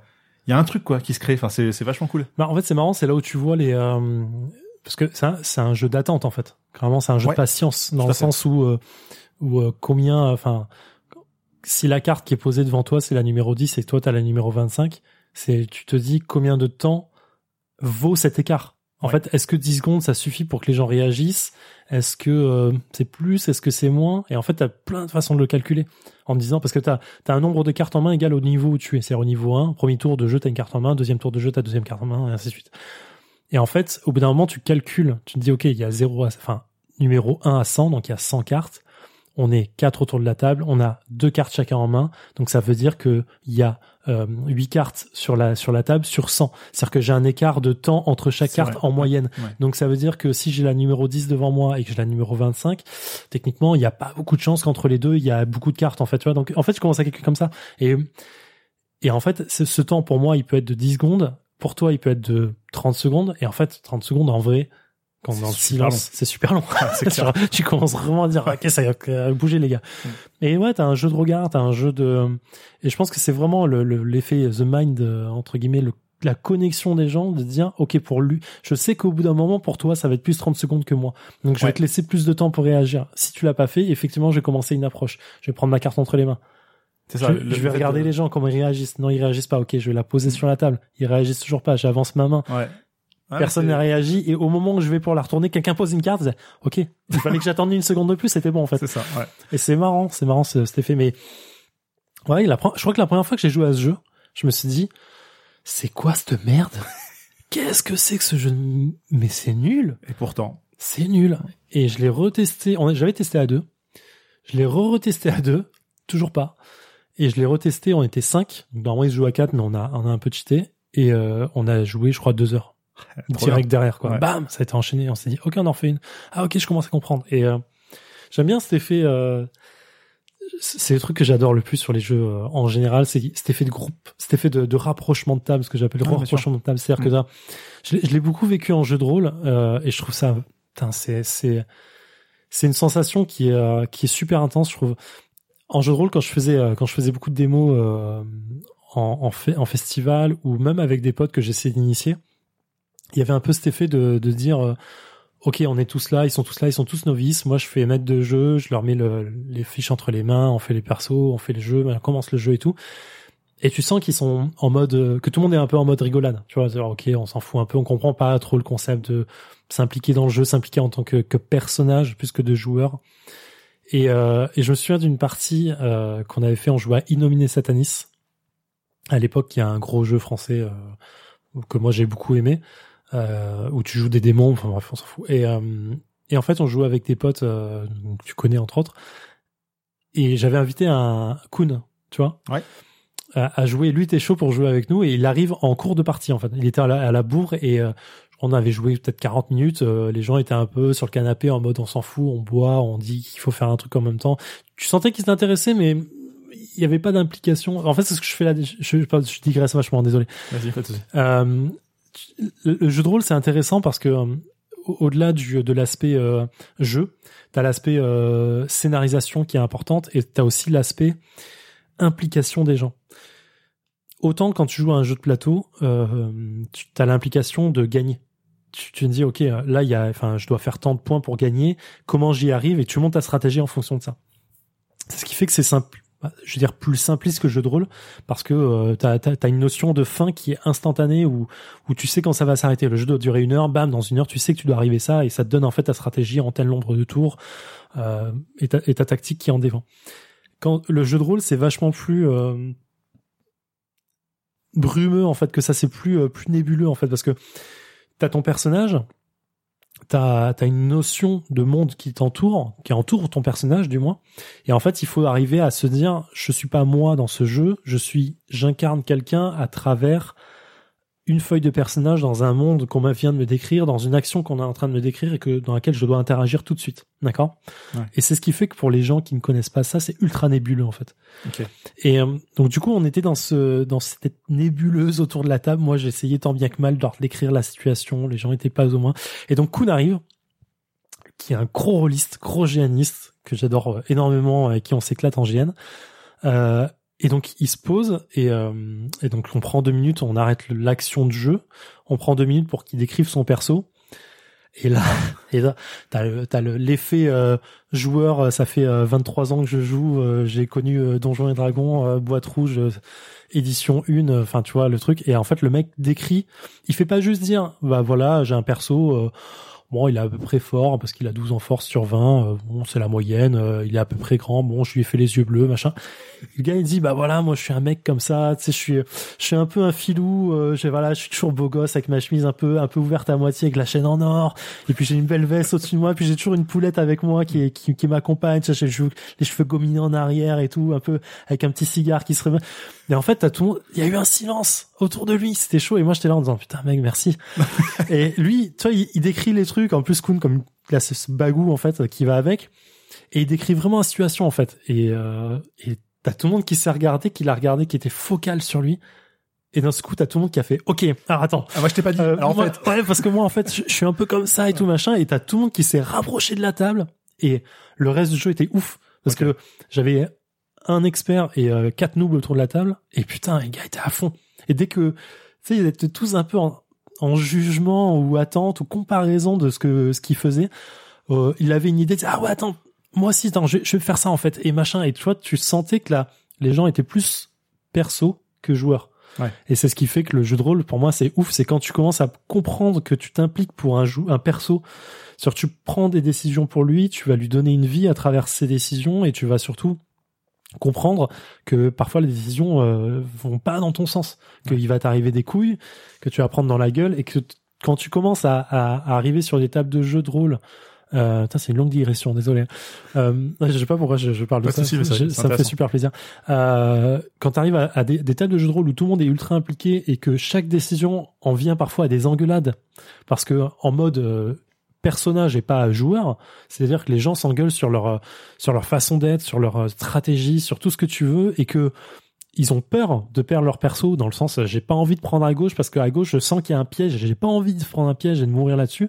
il y a un truc quoi qui se crée. Enfin, c'est c'est vachement cool. Bah, en fait, c'est marrant. C'est là où tu vois les. Euh, parce que c'est un, c'est un jeu d'attente en fait. Clairement, c'est un jeu de patience dans le sens où euh, où euh, combien, enfin, si la carte qui est posée devant toi c'est la numéro 10 et toi t'as la numéro 25 c'est tu te dis combien de temps vaut cet écart. En fait, est-ce que 10 secondes ça suffit pour que les gens réagissent? Est-ce que euh, c'est plus? Est-ce que c'est moins? Et en fait, tu as plein de façons de le calculer en disant parce que tu as, un nombre de cartes en main égal au niveau où tu es. C'est-à-dire au niveau 1, premier tour de jeu, tu as une carte en main, deuxième tour de jeu, tu as deuxième carte en main et ainsi de suite. Et en fait, au bout d'un moment, tu calcules, tu te dis OK, il y a 0 à enfin numéro 1 à 100, donc il y a 100 cartes on est quatre autour de la table, on a deux cartes chacun en main, donc ça veut dire que il y a euh, huit cartes sur la sur la table sur 100. C'est-à-dire que j'ai un écart de temps entre chaque carte en moyenne. Donc ça veut dire que si j'ai la numéro 10 devant moi et que j'ai la numéro 25, techniquement, il n'y a pas beaucoup de chances qu'entre les deux, il y a beaucoup de cartes en fait, tu vois. Donc en fait, je commence à calculer comme ça. Et et en fait, ce, ce temps pour moi, il peut être de 10 secondes, pour toi, il peut être de 30 secondes. Et en fait, 30 secondes en vrai, quand dans le silence, c'est super long. [LAUGHS] [LAUGHS] tu commences vraiment à dire, ok, ça va bouger les gars. Mm. Et ouais, t'as un jeu de regard, t'as un jeu de, et je pense que c'est vraiment le, l'effet the mind euh, entre guillemets, le, la connexion des gens de dire, ok, pour lui, je sais qu'au bout d'un moment, pour toi, ça va être plus 30 secondes que moi. Donc je vais te laisser plus de temps pour réagir. Si tu l'as pas fait, effectivement, je vais commencer une approche. Je vais prendre ma carte entre les mains. C'est ça. Je, je vais regarder les gens comment ils réagissent. Non, ils réagissent pas. Ok, je vais la poser sur la table. Ils réagissent toujours pas. J'avance ma main. Ouais. Personne n'a réagi et au moment où je vais pour la retourner, quelqu'un pose une carte. ok, il fallait que j'attende une seconde de plus, c'était bon en fait. C'est ça. Ouais. Et c'est marrant, c'est marrant cet effet. Mais ouais, la, je crois que la première fois que j'ai joué à ce jeu, je me suis dit, c'est quoi cette merde? Qu'est-ce que c'est que ce jeu Mais c'est nul. Et pourtant, c'est nul. Et je l'ai retesté. J'avais testé à deux. Je l'ai re-retesté à deux. Toujours pas. Et je l'ai retesté. On était cinq. Normalement, il se joue à quatre, mais on a on a un peu cheaté. Et euh, on a joué, je crois, deux heures direct derrière quoi. Bam, ça a été enchaîné. On s'est dit ok, on en fait une. Ah ok, je commence à comprendre. Et euh, j'aime bien cet effet. Euh, c'est le truc que j'adore le plus sur les jeux euh, en général, c'est cet effet de groupe, cet effet de, de rapprochement de table, ce que j'appelle le ah, rapprochement de table. C'est-à-dire que là, je l'ai beaucoup vécu en jeu de rôle et je trouve ça, c'est c'est c'est une sensation qui est qui est super intense. Je trouve en jeu de rôle quand je faisais quand je faisais beaucoup de démos en en, fait, en festival ou même avec des potes que j'essayais d'initier il y avait un peu cet effet de, de dire euh, ok on est tous là ils sont tous là ils sont tous novices. Moi je fais maître de jeu je leur mets le, les fiches entre les mains on fait les persos on fait le jeu on commence le jeu et tout. Et tu sens qu'ils sont en mode euh, que tout le monde est un peu en mode rigolade tu vois ok on s'en fout un peu on comprend pas trop le concept de s'impliquer dans le jeu s'impliquer en tant que, que personnage plus que de joueur. Et, euh, et je me souviens d'une partie euh, qu'on avait fait on jouait à Innominé Satanis. À l'époque il y a un gros jeu français euh, que moi j'ai beaucoup aimé où tu joues des démons, enfin bref, on s'en fout. Et, euh, et en fait, on joue avec des potes, euh, que tu connais entre autres. Et j'avais invité un Kun, tu vois, ouais. à, jouer. Lui était chaud pour jouer avec nous et il arrive en cours de partie en fait. Il était à la, à la bourre et euh, on avait joué peut-être 40 minutes. Euh, les gens étaient un peu sur le canapé en mode on s'en fout, on boit, on dit qu'il faut faire un truc en même temps. Tu sentais qu'ils s'intéressaient, mais il y avait pas d'implication. En fait, c'est ce que je fais là. Je, je, je digresse vachement, désolé. Vas-y, pas euh, le jeu de rôle c'est intéressant parce que euh, au-delà du de l'aspect euh, jeu, t'as l'aspect euh, scénarisation qui est importante et t'as aussi l'aspect implication des gens. autant quand tu joues à un jeu de plateau, euh, tu as l'implication de gagner. Tu, tu te dis, ok, là, il y a, enfin, je dois faire tant de points pour gagner. Comment j'y arrive? Et tu montes ta stratégie en fonction de ça. C'est ce qui fait que c'est simple. Bah, Je veux dire plus simpliste que jeu de rôle parce que euh, t'as as, une notion de fin qui est instantanée où où tu sais quand ça va s'arrêter. Le jeu doit durer une heure, bam, dans une heure tu sais que tu dois arriver ça et ça te donne en fait ta stratégie en tel nombre de tours euh, et, ta, et ta tactique qui en dépend. Quand le jeu de rôle c'est vachement plus euh, brumeux en fait que ça c'est plus euh, plus nébuleux en fait parce que t'as ton personnage t'as as une notion de monde qui t'entoure qui entoure ton personnage du moins. Et en fait il faut arriver à se dire je suis pas moi dans ce jeu je suis j'incarne quelqu'un à travers une feuille de personnage dans un monde qu'on vient de me décrire, dans une action qu'on est en train de me décrire et que dans laquelle je dois interagir tout de suite. D'accord? Ouais. Et c'est ce qui fait que pour les gens qui ne connaissent pas ça, c'est ultra nébuleux en fait. Et euh, donc du coup, on était dans ce dans cette nébuleuse autour de la table. Moi, j'essayais tant bien que mal de leur décrire la situation. Les gens étaient pas au moins. Et donc Kuhn arrive, qui est un gros rôliste, gros géaniste que j'adore euh, énormément, et qui on s'éclate en GN. Euh, et donc il se pose et, euh, et donc on prend deux minutes, on arrête l'action de jeu, on prend deux minutes pour qu'il décrive son perso. Et là, [LAUGHS] et là, t'as le- l'effet euh, joueur. euh, Ça fait euh, 23 ans que je joue. euh, J'ai connu euh, Donjons et Dragons, euh, boîte rouge, euh, édition 1. euh, Enfin, tu vois le truc. Et en fait, le mec décrit. Il fait pas juste dire, bah voilà, j'ai un perso. Bon, il est à peu près fort parce qu'il a 12 en force sur 20. euh, bon, c'est la moyenne. euh, il est à peu près grand. Bon, je lui ai fait les yeux bleus, machin. Le gars, il dit, bah voilà, moi, je suis un mec comme ça. Tu sais, je suis, je suis un peu un filou. Euh, j'ai voilà, je suis toujours beau gosse avec ma chemise un peu, un peu ouverte à moitié avec la chaîne en or. Et puis j'ai une belle veste au-dessus de moi. Puis j'ai toujours une poulette avec moi qui qui, qui m'accompagne. Tu sais, j'ai les cheveux- gominés en arrière et tout, un peu avec un petit cigare qui se réveille. Et en fait, t'as tout, le monde- il y a eu un silence autour de lui. C'était chaud. Et moi, j'étais là en disant, putain, mec, merci. [LAUGHS] et lui, tu vois, il, il décrit les trucs. En plus, Kuhn, comme il a ce, bagou, en fait, qui va avec. Et il décrit vraiment la situation, en fait. Et, euh, et t'as tout le monde qui s'est regardé, qui l'a regardé, qui était focal sur lui. Et d'un coup, t'as tout le monde qui a fait, OK, alors attends. Ah, moi, je t'ai pas dit. Euh, Alors, en moi- fait, ouais, parce que moi, en fait, je, je suis un peu comme ça et tout machin. Et t'as tout le monde qui s'est rapproché de la table. Et le reste du jeu était ouf. Parce que j'avais un expert et euh, quatre noobs autour de la table. Et putain, les gars étaient à fond. Et dès que, tu sais, ils étaient tous un peu en, en jugement ou attente ou comparaison de ce que ce qu'ils faisaient. Euh, il avait une idée de ah ouais attends moi aussi attends je, vais- je vais faire ça en fait et machin et tu vois tu sentais que là les gens étaient plus perso que joueurs Ouais. et c'est ce qui fait que le jeu de rôle pour moi c'est ouf c'est quand tu commences à comprendre que tu t'impliques pour un jou un perso sur tu prends des décisions pour lui tu vas lui donner une vie à travers ses décisions et tu vas surtout comprendre que parfois les décisions euh, vont pas dans ton sens qu'il va t'arriver des couilles que tu vas prendre dans la gueule et que quand tu commences à, à, à arriver sur des tables de jeux de rôle euh, c'est une longue digression, désolé. Euh, je sais pas pourquoi je, je parle de ça. ça- Je- c'est ça me fait super plaisir. Euh, quand tu arrives à, à des, des tables de jeux de rôle où tout le monde est ultra impliqué et que chaque décision en vient parfois à des engueulades, parce que en mode euh, personnage et pas joueur, c'est-à-dire que les gens s'engueulent sur leur sur leur façon d'être, sur leur euh, stratégie, sur tout ce que tu veux, et que ils ont peur de perdre leur perso dans le sens j'ai pas envie de prendre à gauche parce qu'à gauche je sens qu'il y a un piège, j'ai pas envie de prendre un piège et de mourir là-dessus.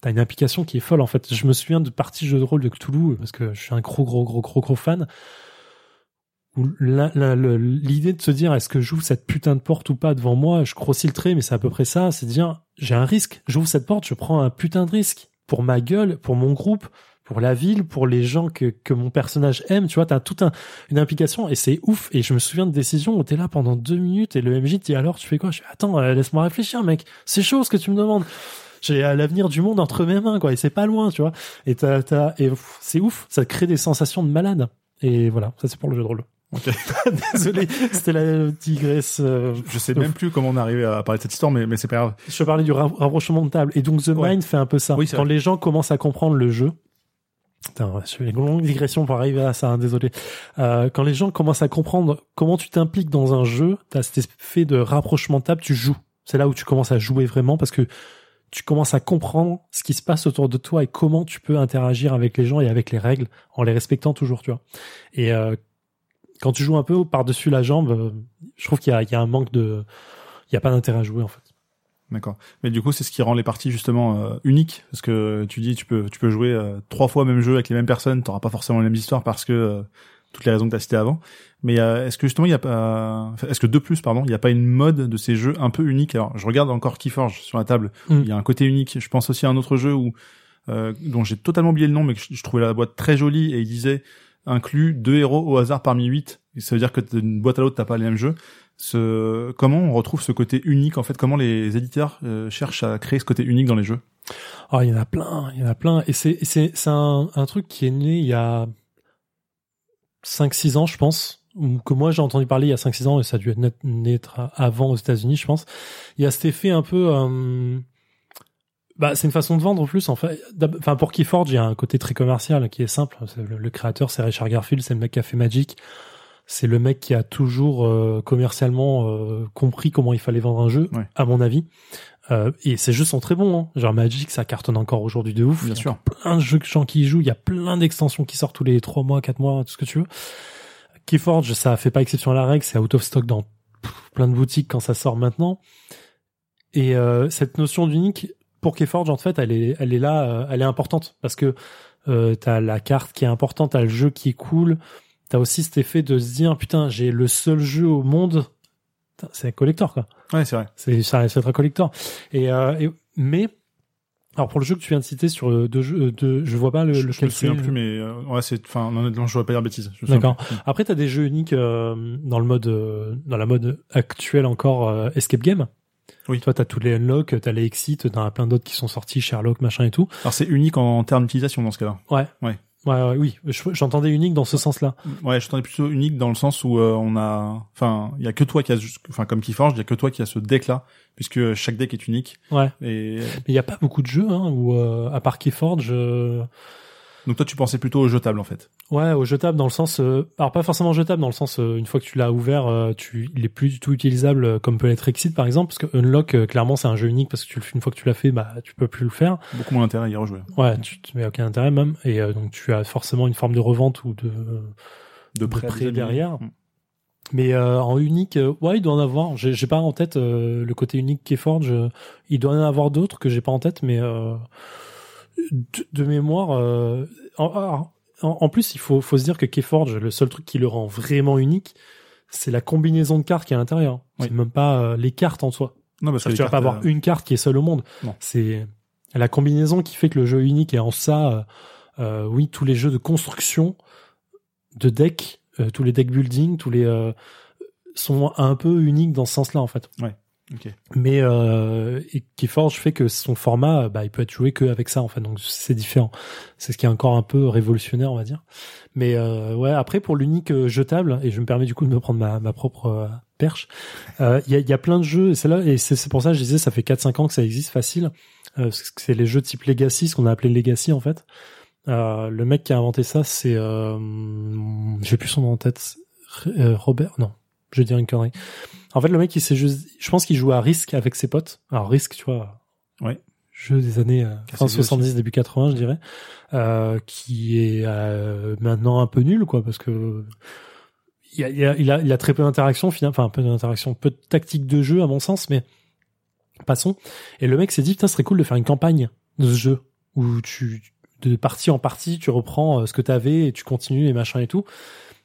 T'as une implication qui est folle en fait. Je me souviens de parties jeux de rôle de Cthulhu parce que je suis un gros gros gros gros gros fan. L'idée de se dire est-ce que j'ouvre cette putain de porte ou pas devant moi, je grossis le trait, mais c'est à peu près ça. C'est dire j'ai un risque, j'ouvre cette porte, je prends un putain de risque pour ma gueule, pour mon groupe, pour la ville, pour les gens que, que mon personnage aime. Tu vois, t'as toute un, une implication et c'est ouf. Et je me souviens de décisions où t'es là pendant deux minutes et le MJ te dit alors tu fais quoi? Je fais attends, euh, laisse-moi réfléchir, mec. C'est chaud ce que tu me demandes. J'ai euh, l'avenir du monde entre mes mains, quoi. Et c'est pas loin, tu vois. Et t'as, t'as, et c'est ouf. Ça crée des sensations de malade. Et voilà, ça c'est pour le jeu de rôle. Ok. [LAUGHS] Désolé, c'était la digresse. euh, je sais même plus comment on est arrivé à parler de cette histoire, mais, mais c'est pas grave. je parlais du ra- rapprochement de table. Et donc The Ouais. Mind fait un peu ça. Oui, Quand vrai. les gens commencent à comprendre le jeu. Putain, je fais une longue digression pour arriver à ça, hein, désolé. Euh, quand les gens commencent à comprendre comment tu t'impliques dans un jeu, t'as cet effet de rapprochement de table, tu joues. C'est là où tu commences à jouer vraiment parce que tu commences à comprendre ce qui se passe autour de toi et comment tu peux interagir avec les gens et avec les règles en les respectant toujours, tu vois. Et euh, quand tu joues un peu par-dessus la jambe, euh, je trouve qu'il y a, il y a un manque de... Il n'y a pas d'intérêt à jouer, en fait. D'accord. Mais du coup, c'est ce qui rend les parties justement euh, uniques, parce que tu dis tu peux tu peux jouer euh, trois fois le même jeu avec les mêmes personnes, t'auras pas forcément les mêmes histoires parce que euh, toutes les raisons que tu as citées avant. Mais est-ce que justement il y a pas, est-ce que de plus pardon, il n'y a pas une mode de ces jeux un peu unique Alors je regarde encore Keyforge sur la table. Mm. Il y a un côté unique. Je pense aussi à un autre jeu où dont j'ai totalement oublié le nom, mais que je, je trouvais la boîte très jolie et il disait inclut deux héros au hasard parmi huit. Ça veut dire que d'une boîte à l'autre t'as pas les mêmes jeux. Comment on retrouve ce côté unique en fait? Comment les éditeurs euh, cherchent à créer ce côté unique dans les jeux? Ah, il y en a plein, il y en a plein. Et c'est, c'est, un, truc qui est né il y a 5-6 ans, je pense, que moi j'ai entendu parler il y a 5-6 ans, et ça a dû naître avant aux États-Unis, je pense. Il y a cet effet un peu... euh, bah, c'est une façon de vendre en plus. En fait, D'ab- enfin pour Keyforge, il y a un côté très commercial qui est simple. Le, le créateur, c'est Richard Garfield, c'est le mec qui a fait Magic. C'est le mec qui a toujours euh, commercialement euh, compris comment il fallait vendre un jeu, Ouais. à mon avis. Euh, et ces jeux sont très bons. Hein. Genre Magic, ça cartonne encore aujourd'hui de ouf. Bien Il y a sûr. plein de jeux de gens qui y jouent. Il y a plein d'extensions qui sortent tous les trois mois, quatre mois, tout ce que tu veux. Keyforge, ça fait pas exception à la règle. C'est out of stock dans plein de boutiques quand ça sort maintenant. Et euh, cette notion d'unique pour Keyforge, en fait, elle est, elle est là, euh, elle est importante parce que euh, t'as la carte qui est importante, t'as le jeu qui est cool, t'as aussi cet effet de se dire putain, j'ai le seul jeu au monde. C'est un collector quoi. Ouais, c'est vrai. C'est ça reste être un collector. Et, euh, et- mais alors pour le jeu que tu viens de citer sur euh, deux jeux, euh, deux, je vois pas le, je, je me lequel souviens plus, mais euh, ouais, c'est, enfin, honnêtement, je vais pas dire de bêtises. D'accord. Après, t'as des jeux uniques dans le mode, dans la mode actuelle encore escape game. Oui. Toi, t'as tous les unlock, t'as les exit, t'en as plein d'autres qui sont sortis, Sherlock, machin et tout. Alors c'est unique en, termes d'utilisation dans ce cas-là. Ouais. Ouais. Ouais, ouais, oui. Je- J'entendais unique dans ce sens-là. Ouais, je t'en ai plutôt unique dans le sens où euh, on a, enfin, il y a que toi qui a, enfin, comme Keyforge, il y a que toi qui a ce deck-là, puisque chaque deck est unique. Ouais. Et Mais il y a pas beaucoup de jeux hein, où, euh, à part Keyforge, euh, donc toi, tu pensais plutôt au jetable en fait. ouais, au jetable dans le sens, euh, alors pas forcément jetable dans le sens, euh, une fois que tu l'as ouvert, euh, tu, il est plus du tout utilisable euh, comme peut l'être Exit par exemple, parce que Unlock, euh, clairement, c'est un jeu unique parce que tu une fois que tu l'as fait, bah, tu peux plus le faire. Beaucoup moins d'intérêt à y rejouer. Ouais, tu te mets aucun intérêt même, et euh, donc tu as forcément une forme de revente ou de De amis. derrière. Mm. Mais euh, en unique, euh, ouais, il doit en avoir. J'ai j'ai pas en tête euh, le côté unique Keyforge. il doit en avoir d'autres que j'ai pas en tête, mais euh, de, de mémoire. euh, en, en- en plus, il faut, faut se dire que Keyforge, le seul truc qui le rend vraiment unique, c'est la combinaison de cartes qui est à l'intérieur. Oui. C'est même pas euh, les cartes en soi. Non, parce Parce que tu vas pas avoir euh, une carte qui est seule au monde. C'est la combinaison qui fait que le jeu est unique. Et en ça, euh, oui, tous les jeux de construction, de deck, euh, tous les deck building, tous les euh, sont un peu uniques dans ce sens-là en fait. Ok. Mais euh, et fait que son format, bah, il peut être joué qu'avec ça en fait. Donc c'est différent. C'est ce qui est encore un peu révolutionnaire, on va dire. Mais euh, ouais, après pour l'unique euh, jetable, et je me permets du coup de me prendre ma, ma propre euh, perche, euh, il y, a, y a plein de jeux, et c'est là, et c'est pour ça que je disais, ça fait 4-5 ans que ça existe facile. Euh, c'est les jeux type Legacy, ce qu'on a appelé Legacy en fait. Le mec qui a inventé ça, c'est, j'ai plus son nom en tête, Robert, non, je dirais une connerie. En fait, le mec, il s'est juste, je pense qu'il joue à Risk avec ses potes. Alors Risk, tu vois, Ouais. jeu des années euh, Assez fin vieux 70, début 80, je dirais, euh, qui est euh, maintenant un peu nul, quoi, parce que il a, il a, il a, il a très peu d'interaction, finalement, enfin peu d'interaction, peu de tactique de jeu à mon sens, mais passons. Et le mec s'est dit, putain, ce serait cool de faire une campagne de ce jeu où tu de partie en partie, tu reprends euh, ce que t'avais et tu continues et machin et tout.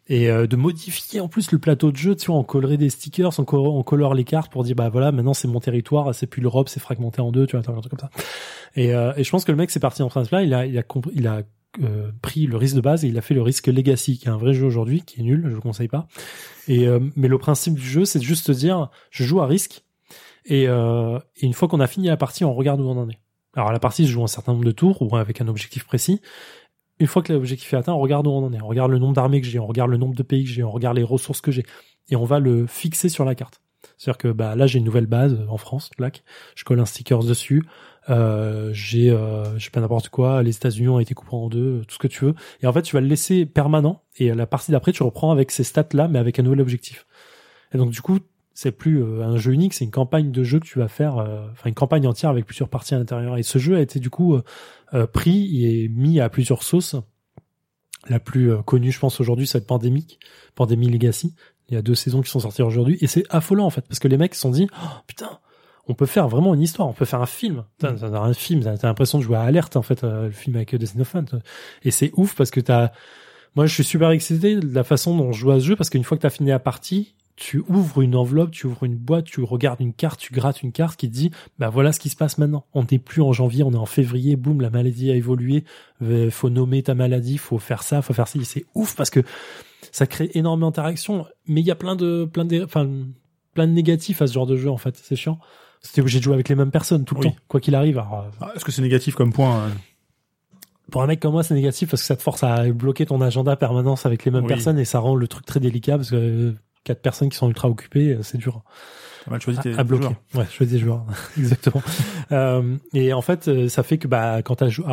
Et euh, de modifier en plus le plateau de jeu, tu vois, on collerait des stickers, on, co- on colore les cartes pour dire bah voilà, maintenant c'est mon territoire, c'est plus l'Europe, c'est fragmenté en deux, tu vois, un truc comme ça. Et, euh, et je pense que le mec c'est parti dans ce principe-là, il a il a il a euh, pris le risque de base et il a fait le risque Legacy, qui est un vrai jeu aujourd'hui, qui est nul, je le conseille pas. Et euh, mais le principe du jeu, c'est de juste te dire, je joue à risque et, euh, et une fois qu'on a fini la partie, on regarde où on en est. Alors la partie, je joue un certain nombre de tours ou avec un objectif précis. Une fois que l'objectif est atteint, on regarde où on en est. On regarde le nombre d'armées que j'ai, on regarde le nombre de pays que j'ai, on regarde les ressources que j'ai, et on va le fixer sur la carte. C'est-à-dire que bah là j'ai une nouvelle base euh, en France, clac, je colle un sticker dessus. Euh, j'ai, euh, je sais pas n'importe quoi, les États-Unis ont été coupés en deux, tout ce que tu veux. Et en fait, tu vas le laisser permanent. Et la partie d'après, tu reprends avec ces stats là, mais avec un nouvel objectif. Et donc du coup, c'est plus euh, un jeu unique, c'est une campagne de jeu que tu vas faire, euh, enfin une campagne entière avec plusieurs parties à l'intérieur. Et ce jeu a été du coup euh, euh, pris et mis à plusieurs sauces. La plus euh, connue, je pense aujourd'hui, c'est Pandémique, Pandémie Legacy. Il y a deux saisons qui sont sorties aujourd'hui et c'est affolant en fait parce que les mecs se sont dit oh, putain, on peut faire vraiment une histoire, on peut faire un film. Putain, T'as un film, t'as t'as l'impression de jouer à Alerte en fait, euh, le film avec Destiny. Et c'est ouf parce que t'as Moi, je suis super excité de la façon dont je joue à ce jeu parce qu'une fois que t'as fini la partie, tu ouvres une enveloppe, tu ouvres une boîte, tu regardes une carte, tu grattes une carte qui te dit, bah voilà ce qui se passe maintenant. On n'est plus en janvier, on est en février, boum, la maladie a évolué, euh, faut nommer ta maladie, faut faire ça, faut faire ça. C'est ouf parce que ça crée énormément d'interactions, mais il y a plein de, plein de, enfin, plein de négatifs à ce genre de jeu en fait. C'est chiant. C'était obligé de jouer avec les mêmes personnes tout le Oui. temps, quoi qu'il arrive. Alors, euh, Ah, Est-ce que c'est négatif comme point euh pour un mec comme moi, c'est négatif parce que ça te force à bloquer ton agenda permanence avec les mêmes Oui. personnes et ça rend le truc très délicat parce que euh, quatre personnes qui sont ultra occupées, euh, c'est dur mal choisi tes à, à bloquer. joueurs. Ouais, des joueurs, [LAUGHS] exactement. [LAUGHS] euh, et en fait, euh, ça fait que bah quand t'as joué,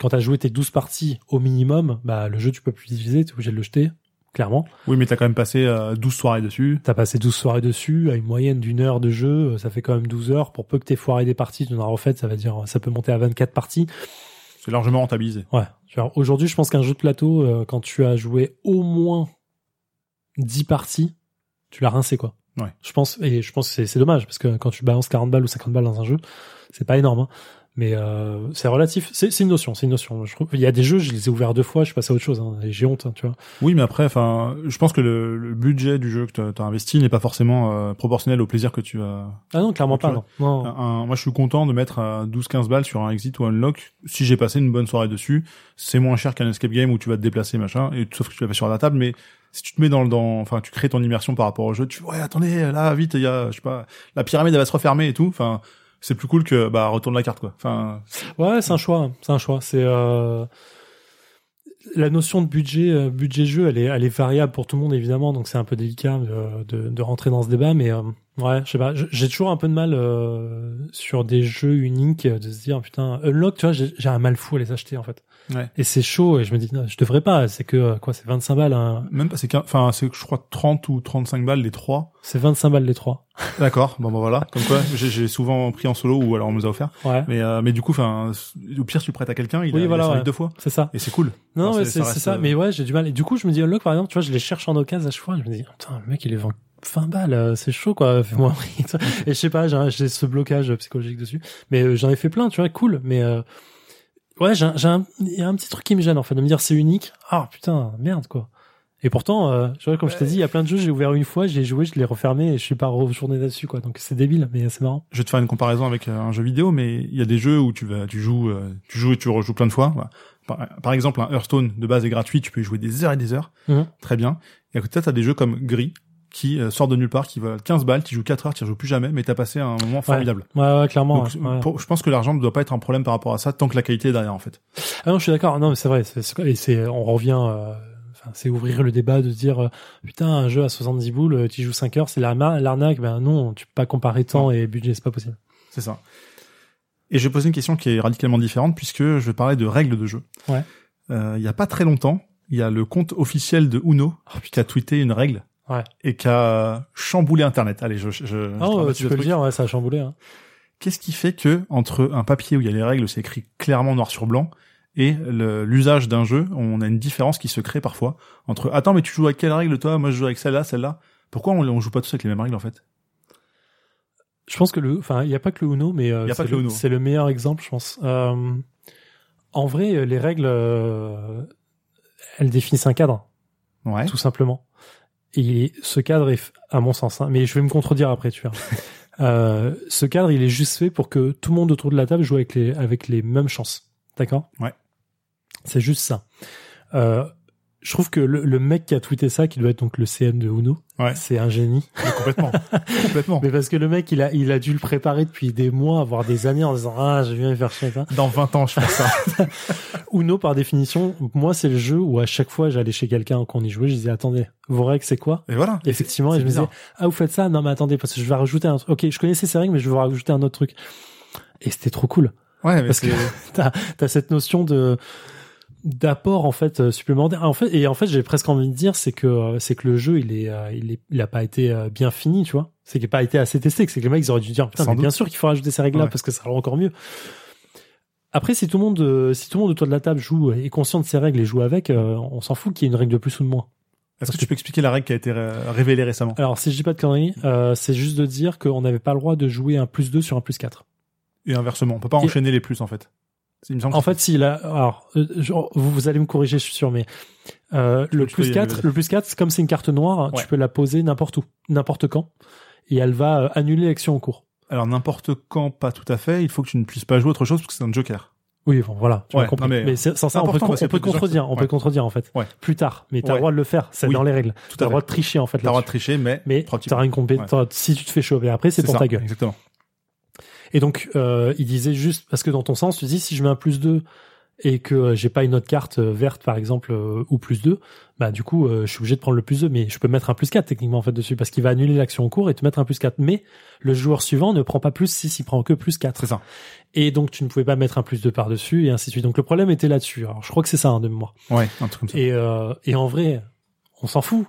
quand t'as joué tes 12 parties au minimum, bah le jeu tu peux plus l'utiliser, t'es obligé de le jeter, clairement. Oui, mais t'as quand même passé euh, 12 soirées dessus. T'as passé 12 soirées dessus, à une moyenne d'une heure de jeu, euh, ça fait quand même 12 heures. Pour peu que t'aies foiré des parties, tu en as refait, ça va dire, ça peut monter à 24 parties. C'est largement rentabilisé. Ouais. Aujourd'hui, je pense qu'un jeu de plateau, euh, quand tu as joué au moins 10 parties, tu l'as rincé, quoi. Ouais. Je pense, et je pense que c'est- c'est dommage, parce que quand tu balances 40 balles ou 50 balles dans un jeu, c'est pas énorme, hein. Mais euh, c'est relatif, c'est une notion, c'est une notion. Je trouve, il y a des jeux, je les ai ouverts deux fois, je suis passé à autre chose, hein, et j'ai honte, hein, tu vois. Oui, mais après, enfin, je pense que le, le budget du jeu que t'as- t'as investi n'est pas forcément euh, proportionnel au plaisir que tu as. Ah non, clairement Tu pas, non. non. Un- moi, je suis content de mettre à 12-15 balles sur un exit ou un unlock. Si j'ai passé une bonne soirée dessus, c'est moins cher qu'un escape game où tu vas te déplacer, machin, et sauf que tu l'as fait sur la table, mais si tu te mets dans le, dans, enfin, tu crées ton immersion par rapport au jeu, tu, ouais, attendez, là, vite, il y a, je sais pas, la pyramide, elle va se refermer et tout, enfin, c'est plus cool que, bah, retourne la carte, quoi. Enfin, Ouais, c'est un choix, c'est un choix. C'est euh... la notion de budget, euh, budget jeu, elle est, elle est variable pour tout le monde évidemment, donc c'est un peu délicat de, de, de rentrer dans ce débat, mais euh, ouais, je sais pas, j'ai toujours un peu de mal euh, sur des jeux uniques euh, de se dire putain, unlock, tu vois, j'ai un mal fou à les acheter en fait. Ouais. Et c'est chaud et je me dis non, je devrais pas, c'est que euh, quoi, c'est 25 balles, hein. même pas, c'est qu'un, enfin, c'est, je crois, 30 ou 35 balles les trois. c'est 25 balles les trois. [LAUGHS] D'accord. Bon, bah, voilà. Comme quoi, j'ai, j'ai souvent pris en solo ou alors on me les a offert. Ouais, Mais, euh, mais du coup, enfin, au pire, tu prêtes à quelqu'un, il Oui, a, il a voilà, ouais. deux fois. c'est ça. Et c'est cool. Non, mais c'est- ça euh, Mais ouais, j'ai du mal. Et du coup, je me dis Unlock, par exemple, tu vois, je les cherche en occasion à chaque fois. Je me dis, putain, le mec, il les vend 20 balles, euh, c'est chaud, quoi. [LAUGHS] Fais-moi. Et je sais pas, j'ai ce blocage psychologique dessus. Mais j'en ai fait plein, tu vois, cool. Mais euh, ouais, j'ai un- j'ai un, il y a un petit truc qui me gêne, en fait, de me dire c'est unique. Ah, putain, merde, quoi. Et pourtant, euh, vois, comme je t'ai dit, il y a plein de jeux, j'ai ouvert une fois, j'ai joué, je l'ai refermé et je suis pas retourné là-dessus, quoi. Donc c'est débile, mais c'est marrant. Je vais te faire une comparaison avec euh, un jeu vidéo, mais il y a des jeux où tu vas, tu joues, euh, tu joues et tu rejoues plein de fois. Voilà. Par, par exemple, un Hearthstone de base est gratuit, tu peux y jouer des heures et des heures. Mhm. Très bien. Et à côté de ça, t'as des jeux comme Gris, qui euh, sort de nulle part, qui va 15 balles, tu joues 4 heures, tu joues plus jamais, mais t'as passé un moment formidable. Ouais, ouais, clairement. Donc, ouais, ouais. pour- je pense que l'argent ne doit pas être un problème par rapport à ça, tant que la qualité est derrière, en fait. Ah non, je suis d'accord. Non, mais c'est vrai. C'est, c'est- et c'est, on revient. euh, c'est ouvrir le débat de dire euh, putain un jeu à 70 boules, euh, tu joues 5 heures, c'est l'arnaque. Ben non, tu peux pas comparer temps et budget, c'est pas possible. C'est ça. Et je vais poser une question qui est radicalement différente, puisque je vais parler de règles de jeu. Ouais. Euh, il y a pas très longtemps, il y a le compte officiel de Uno qui a tweeté une règle Ouais. et qui a chamboulé Internet. Allez, je, je, je dramatique tu peux le dire, ouais, ça a chamboulé. Hein. Qu'est-ce qui fait que entre un papier où il y a les règles, c'est écrit clairement noir sur blanc, et l'usage d'un jeu, on a une différence qui se crée parfois entre attends mais tu joues avec quelle règle toi? Moi je joue avec celle-là, celle-là. Pourquoi on, on joue pas tous avec les mêmes règles en fait? Je pense que le, enfin, il y a pas que le Uno, mais euh, c'est le le, le meilleur exemple, je pense. Euh, en vrai, les règles, euh, elles définissent un cadre, Ouais. tout simplement. Et ce cadre est, à mon sens, hein, mais je vais me contredire après, tu vois. [LAUGHS] Euh, ce cadre, il est juste fait pour que tout le monde autour de la table joue avec les, avec les mêmes chances. D'accord? Ouais. C'est juste ça. Euh, je trouve que le, le mec qui a tweeté ça, qui doit être donc le CN de Uno, Ouais. c'est un génie. Mais complètement. [LAUGHS] complètement. Mais parce que le mec, il a, il a dû le préparer depuis des mois, voire des années, en disant ah, je viens faire chier. hein. Dans 20 ans, je fais [LAUGHS] ça. Uno, par définition, moi, c'est le jeu où à chaque fois j'allais chez quelqu'un quand on y jouait, je disais attendez, vos règles c'est quoi? Et voilà. Effectivement, et je me disais ah vous faites ça? Non mais attendez parce que je vais rajouter un truc. Ok, je connaissais ces règles, mais je vais vous rajouter un autre truc. Et c'était trop cool. Ouais, mais Parce que [LAUGHS] t'as as cette notion de d'apport en fait euh, supplémentaire. En fait et en fait j'ai presque envie de dire c'est que euh, c'est que le jeu il est euh, il est il a pas été bien fini tu vois. C'est qu'il n'a pas été assez testé. C'est que les mecs ils auraient dû dire putain Sans mais bien sûr qu'il faut rajouter ces règles là Ouais. parce que ça rend encore mieux. Après si tout le monde si tout le monde autour de la table joue est conscient de ces règles et joue avec, on s'en fout qu'il y ait une règle de plus ou de moins. Est-ce que tu peux expliquer la règle qui a été ré- révélée récemment? Alors si je dis pas de conneries, euh, c'est juste de dire qu'on n'avait pas le droit de jouer un plus 2 sur un plus 4. Et inversement, on peut pas Et- enchaîner les plus en fait. Il me semble En fait, s'il a, alors, euh, genre, vous, vous allez me corriger, je suis sûr, mais euh, le plus y aller, 4, vas-y. le plus 4, comme c'est une carte noire, Ouais. tu peux la poser n'importe où, n'importe quand, et elle va euh, annuler l'action en cours. Alors n'importe quand, pas tout à fait. Il faut que tu ne puisses pas jouer autre chose parce que c'est un joker. Oui, bon, voilà, tu Ouais, non, mais, mais sans ça, on peut, on peut contredire, on peut Ouais. contredire en fait. Ouais. Plus tard, mais t'as le droit de le faire, c'est Oui. dans les règles. T'as le droit de tricher en fait. T'as le droit de tricher, mais Mais t'auras une compétence. Si tu te fais choper après, c'est pour ça, ta gueule. Exactement. Et donc, euh, il disait juste, parce que dans ton sens, tu dis, si je mets un plus 2 et que euh, j'ai pas une autre carte euh, verte, par exemple, euh, ou plus 2, bah du coup, euh, je suis obligé de prendre le plus 2, mais je peux mettre un plus 4 techniquement en fait dessus, parce qu'il va annuler l'action en cours et te mettre un plus 4. Mais le joueur suivant ne prend pas plus 6, il prend que plus 4. C'est ça. Et donc, tu ne pouvais pas mettre un plus 2 par-dessus, et ainsi de suite. Donc, le problème était là-dessus. Alors, je crois que c'est ça, hein, de mémoire. Ouais, un truc comme ça. Et, euh, et en vrai, on s'en fout.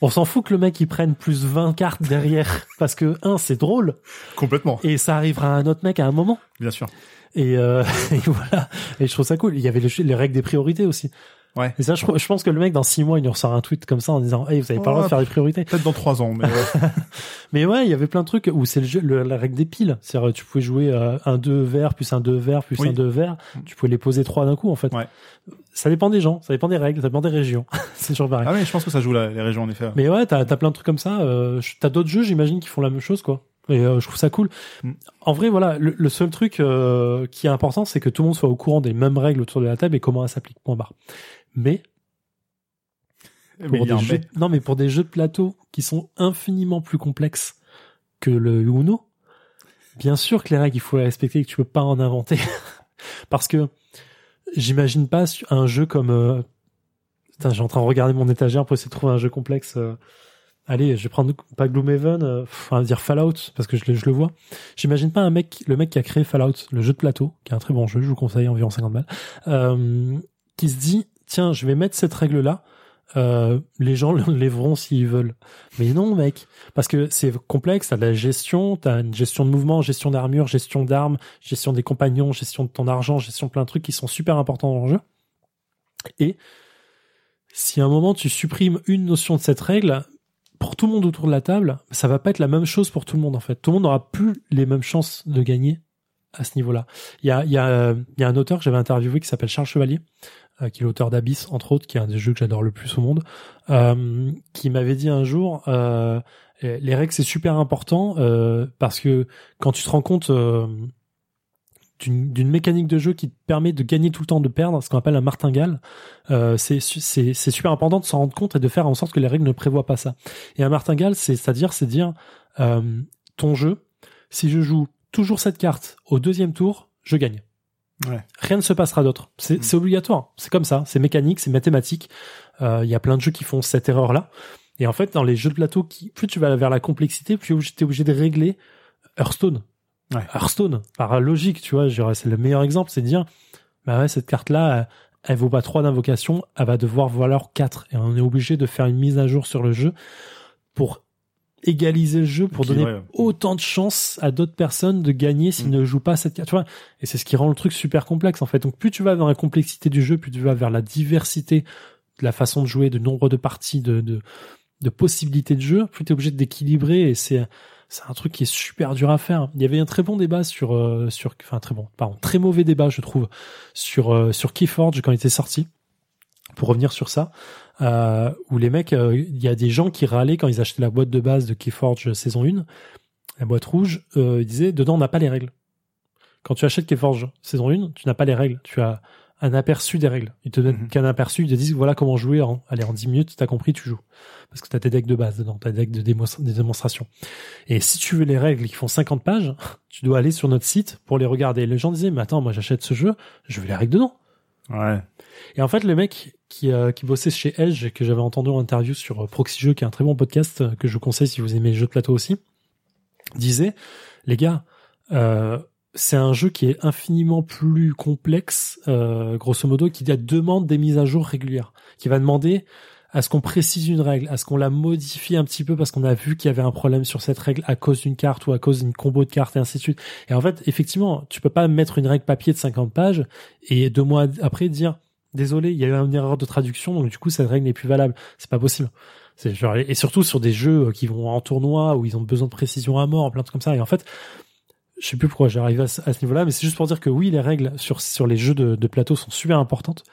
On s'en fout que le mec il prenne plus 20 cartes derrière [LAUGHS] parce que un c'est drôle. Complètement. et ça arrivera à un autre mec à un moment. Bien sûr. et, euh, [LAUGHS] et voilà. Et je trouve ça cool. Il y avait les, les règles des priorités aussi Ouais. et ça je, je pense que le mec dans six mois il nous ressort un tweet comme ça en disant hey vous avez pas le droit de faire des priorités Peut-être dans trois ans, mais ouais. [LAUGHS] mais ouais il y avait plein de trucs où c'est le jeu le- la règle des piles c'est-à-dire tu pouvais jouer euh, un 2 vert plus un 2 vert plus Oui. un 2 vert tu pouvais les poser trois d'un coup en fait Ouais. ça dépend des gens ça dépend des règles ça dépend des régions [LAUGHS] c'est toujours pareil ah oui, je pense que ça joue la- les régions en effet. Mais ouais, t'as as plein de trucs comme ça. Euh, t'as d'autres jeux, j'imagine, qui font la même chose, quoi. Et euh, je trouve ça cool. Mm. En vrai, voilà, le, le seul truc euh, qui est important, c'est que tout le monde soit au courant des mêmes règles autour de la table et comment elles s'appliquent. Point barre. Mais Mais pour des jeux, non, mais pour des jeux de plateau qui sont infiniment plus complexes que le Uno, bien sûr que les règles, il faut les respecter et que tu peux pas en inventer. [LAUGHS] Parce que j'imagine pas un jeu comme. Euh... Putain, j'ai en train de regarder mon étagère pour essayer de trouver un jeu complexe. euh. Allez, je vais prendre pas Gloomhaven, euh, va dire Fallout parce que je, le- je le vois. J'imagine pas un mec, le mec qui a créé Fallout, le jeu de plateau, qui est un très bon jeu, je vous conseille environ 50 balles, euh, qui se dit tiens, je vais mettre cette règle là. Euh, les gens [LAUGHS] lèveront s'ils veulent. Mais non, mec, parce que c'est complexe. T'as de la gestion, t'as une gestion de mouvement, gestion d'armure, gestion d'armes, gestion des compagnons, gestion de ton argent, gestion de plein de trucs qui sont super importants dans le jeu. Et si à un moment tu supprimes une notion de cette règle, pour tout le monde autour de la table, ça va pas être la même chose pour tout le monde en fait. Tout le monde n'aura plus les mêmes chances de gagner à ce niveau-là. Il y a, y, a, euh, y a un auteur que j'avais interviewé qui s'appelle Charles Chevalier, euh, qui est l'auteur d'Abyss, entre autres, qui est un des jeux que j'adore le plus au monde, euh, qui m'avait dit un jour, les règles c'est super important parce que quand tu te rends compte d'une mécanique de jeu qui te permet de gagner tout le temps, de perdre, ce qu'on appelle un martingale, c'est su- c'est c'est super important de s'en rendre compte et de faire en sorte que les règles ne prévoient pas ça. Et un martingale, c'est c'est-à-dire c'est dire ton jeu, si je joue toujours cette carte au deuxième tour, je gagne. Ouais. Rien ne se passera d'autre. C'est Mm. obligatoire. C'est comme ça. C'est mécanique, c'est mathématique. Euh, Il y a plein de jeux qui font cette erreur-là. Et en fait, dans les jeux de plateau, qui, plus tu vas vers la complexité, plus tu es obligé de régler Hearthstone. Ouais. Hearthstone, par logique, tu vois, c'est le meilleur exemple, c'est de dire, bah ouais, cette carte-là, elle, elle vaut pas 3 d'invocation, elle va devoir valoir 4. Et on est obligé de faire une mise à jour sur le jeu pour égaliser le jeu, pour donner ouais. autant de chances à d'autres personnes de gagner s'ils Mm. ne jouent pas cette carte. Tu vois, et c'est ce qui rend le truc super complexe, en fait. Donc, plus tu vas vers la complexité du jeu, plus tu vas vers la diversité de la façon de jouer, de nombre de parties, de, de, de possibilités de jeu, plus tu es obligé d'équilibrer et c'est c'est un truc qui est super dur à faire. Il y avait un très bon débat sur euh, sur enfin très bon, pardon, très mauvais débat je trouve sur euh, sur Keyforge quand il était sorti. Pour revenir sur ça, euh, où les mecs, euh, il y a des gens qui râlaient quand ils achetaient la boîte de base de Keyforge saison 1, la boîte rouge, euh, ils disaient dedans on n'a pas les règles. Quand tu achètes Keyforge saison 1, tu n'as pas les règles, tu as un aperçu des règles. Ils te donnent Mhm. qu'un aperçu, ils te disent voilà comment jouer en allez en 10 minutes, t'as compris, tu joues. Parce que t'as tes decks de base dedans, t'as des decks de des démonstrations. Et si tu veux les règles qui font 50 pages, [LAUGHS] tu dois aller sur notre site pour les regarder. Les gens disaient mais attends, moi j'achète ce jeu, je veux les règles dedans. Ouais. Et en fait, le mec qui, euh, qui bossait chez Edge, que j'avais entendu en interview sur euh, Proxy Jeux, qui est un très bon podcast euh, que je vous conseille si vous aimez les jeux de plateau aussi, disait, les gars, euh, c'est un jeu qui est infiniment plus complexe, euh, grosso modo, qui demande des mises à jour régulières, qui va demander à ce qu'on précise une règle, à ce qu'on la modifie un petit peu parce qu'on a vu qu'il y avait un problème sur cette règle à cause d'une carte ou à cause d'une combo de cartes et ainsi de suite. Et en fait, effectivement, tu peux pas mettre une règle papier de 50 pages et deux mois après dire désolé, il y a eu une erreur de traduction, donc du coup cette règle n'est plus valable. C'est pas possible. Et surtout sur des jeux qui vont en tournoi où ils ont besoin de précision à mort, plein de trucs comme ça. Et en fait, je sais plus pourquoi j'arrive à, ce- niveau-là, mais c'est juste pour dire que oui, les règles sur les jeux de plateau sont super importantes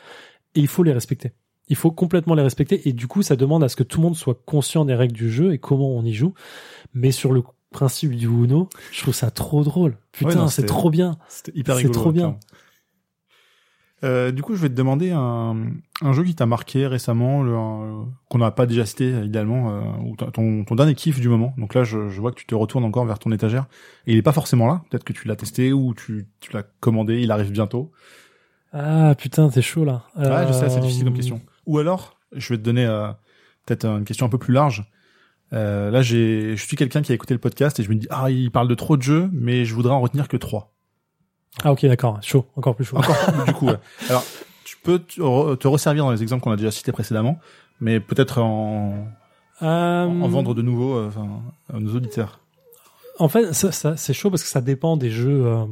et il faut les respecter. Il faut complètement les respecter et du coup, ça demande à ce que tout le monde soit conscient des règles du jeu et comment on y joue. Mais sur le principe du Uno, je trouve ça trop drôle. Putain, Ouais, c'est trop bien. C'était hyper C'est rigolo. trop bien. Euh, du coup, je vais te demander un, un jeu qui t'a marqué récemment, qu'on n'a pas déjà cité idéalement, euh, ou ton- ton, dernier kiff du moment. Donc là, je, je vois que tu te retournes encore vers ton étagère et il est pas forcément là. Peut-être que tu l'as testé ou tu, tu l'as commandé, il arrive bientôt. Ah putain, t'es chaud là. Ouais, je sais, c'est Euh, difficile comme question. Ou alors, je vais te donner euh, peut-être une question un peu plus large. Euh, là, j'ai, je suis quelqu'un qui a écouté le podcast et je me dis ah, il parle de trop de jeux, mais je voudrais en retenir que trois. Ah ok, d'accord, chaud, encore plus chaud. Encore du coup. ouais. [LAUGHS] Alors, tu peux te, re- te resservir dans les exemples qu'on a déjà cités précédemment, mais peut-être en, Euh, en vendre de nouveau euh, enfin, à nos auditeurs. En fait, ça, ça, c'est chaud parce que ça dépend des jeux, euh,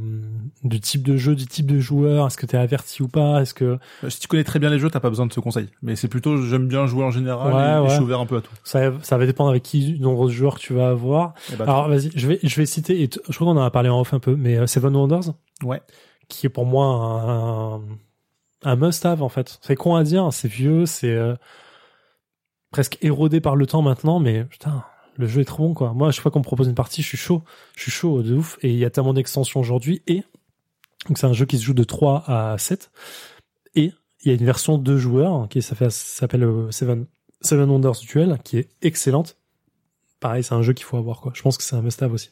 du type de jeu, du type de joueur. Est-ce que t'es averti ou pas? Est-ce que Euh, Si tu connais très bien les jeux, t'as pas besoin de ce conseil. Mais c'est plutôt j'aime bien jouer en général Ouais, et, ouais. je suis ouvert un peu à tout. ça, ça va dépendre avec qui, du nombre de joueurs tu vas avoir. Eh ben, Alors vas-y, je vais, je vais citer. Et je crois qu'on en a parlé en off un peu, mais euh, Seven Wonders, ouais. qui est pour moi un, un, un must-have en fait. C'est con à dire, c'est vieux, c'est euh, presque érodé par le temps maintenant, mais putain, le jeu est trop bon quoi. Moi, à chaque fois qu'on me propose une partie, je suis chaud, je suis chaud de ouf. Et il y a tellement d'extensions aujourd'hui. Et donc c'est un jeu qui se joue de 3 à 7. Et il y a une version deux joueurs qui s'appelle euh, Seven, Seven Wonders Duel, qui est excellente. Pareil, c'est un jeu qu'il faut avoir quoi. Je pense que c'est un must-have aussi.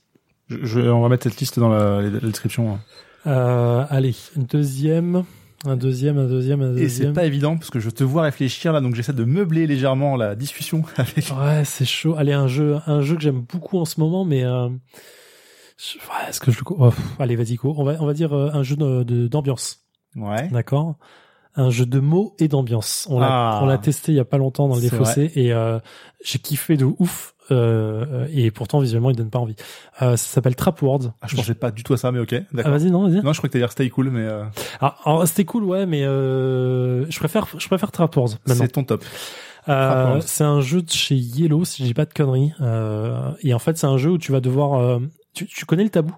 Je, je- on va mettre cette liste dans la, la description. hein. Euh, allez, une deuxième, un deuxième, un deuxième, un Et c'est deuxième. pas évident parce que je te vois réfléchir là, donc j'essaie de meubler légèrement la discussion [LAUGHS] avec. Ouais, c'est chaud. Allez, un jeu, un jeu que j'aime beaucoup en ce moment, mais euh, ouais, est-ce que je oh, Allez, vas-y, go. On va, on va dire euh, un jeu de- de- d'ambiance, Ouais. d'accord? Un jeu de mots et d'ambiance. On l'a, Ah. on l'a testé il y a pas longtemps dans le C'est défaussé et euh, j'ai kiffé de ouf. Euh, et pourtant visuellement il donne pas envie. Euh, ça s'appelle Trap World. Ah, je pensais pas du tout à ça, mais ok. Ah, vas-y, non, vas-y. non, je crois que t'allais dire Stay Cool, mais euh, Ah, alors, c'était cool, ouais, mais euh, je préfère, je préfère Trap maintenant. c'est ton top. C'est un jeu de chez Yellow, si je dis pas de conneries. Et en fait, c'est un jeu où tu vas devoir. tu, tu connais le tabou?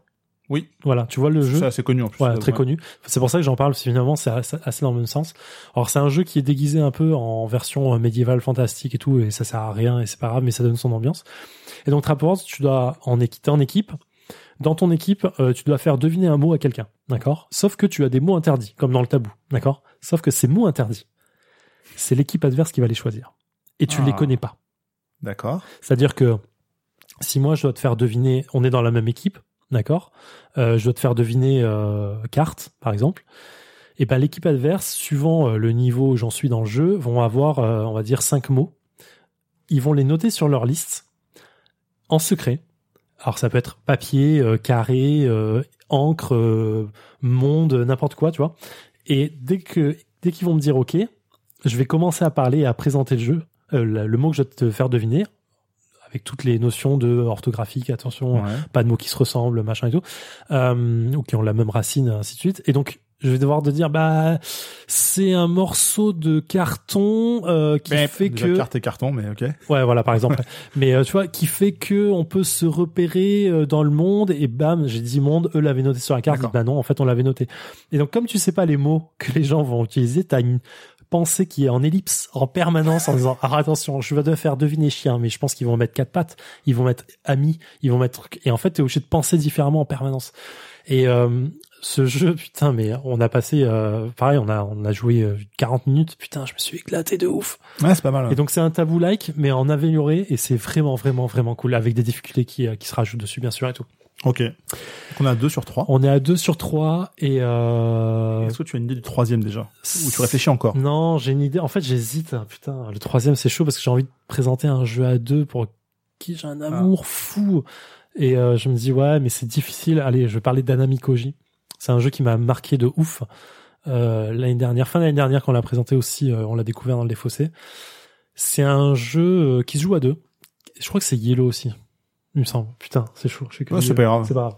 Oui. Voilà, tu vois le jeu. C'est assez connu en plus. Très ouais. connu. C'est pour ça que j'en parle, parce que finalement, c'est assez dans le même sens. Alors, c'est un jeu qui est déguisé un peu en version euh, médiévale, fantastique et tout, et ça sert à rien, et c'est pas grave, mais ça donne son ambiance. Et donc, Trap World, tu dois en équipe. Dans ton équipe, euh, tu dois faire deviner un mot à quelqu'un, d'accord? Sauf que tu as des mots interdits, comme dans le tabou, d'accord? Sauf que ces mots interdits, c'est l'équipe adverse qui va les choisir. Et tu Ah. les connais pas. D'accord. C'est-à-dire que si moi je dois te faire deviner, on est dans la même équipe, d'accord Euh, Je dois te faire deviner euh, carte, par exemple. Et ben l'équipe adverse, suivant euh, le niveau où j'en suis dans le jeu, vont avoir, on va dire, cinq mots. Ils vont les noter sur leur liste en secret. Alors ça peut être papier, carré, encre, monde, n'importe quoi, tu vois. Et dès que dès qu'ils vont me dire OK, je vais commencer à parler à présenter le jeu, le, le mot que je vais te faire deviner, avec toutes les notions de orthographique, attention, Ouais. pas de mots qui se ressemblent, machin et tout, euh, ou qui ont la même racine, ainsi de suite. Et donc, je vais devoir te dire, bah, c'est un morceau de carton euh, qui Ben, fait que, carte et carton, mais ok. ouais, voilà, par exemple. [LAUGHS] Mais euh, tu vois, qui fait que on peut se repérer euh, dans le monde. Et bam, j'ai dit monde, eux l'avaient noté sur la carte. Bah non, en fait, on l'avait noté. Et donc, comme tu sais pas les mots que les gens vont utiliser, t'as une pensée qui est en ellipse en permanence en disant ah attention je vais te faire deviner chien mais je pense qu'ils vont mettre quatre pattes ils vont mettre ami ils vont mettre et en fait t'es obligé de penser différemment en permanence. Et euh, ce jeu [LAUGHS] putain mais on a passé euh, pareil on a on a joué euh, 40 minutes. Putain je me suis éclaté de ouf. Ouais, c'est pas mal. et donc c'est un tabou like mais en amélioré et c'est vraiment vraiment vraiment cool avec des difficultés qui euh, qui se rajoutent dessus bien sûr et tout Ok. Donc on a deux sur trois. on est à 2 sur 3 et euh, Est-ce que tu as une idée du troisième déjà? Ou tu réfléchis encore? Non, j'ai une idée. En fait, j'hésite. Putain, le troisième, c'est chaud parce que j'ai envie de présenter un jeu à deux pour qui j'ai un amour fou. Et euh, je me dis, ouais, mais c'est difficile. Allez, je vais parler d'Anami Koji. C'est un jeu qui m'a marqué de ouf. Euh, l'année dernière, fin d'année dernière, quand on l'a présenté aussi, euh, on l'a découvert dans le défaussé. C'est un jeu euh, qui se joue à deux. Je crois que c'est Yellow aussi. Il me semble. Putain, c'est chaud. Je sais que Ouais, c'est pas grave. C'est pas grave.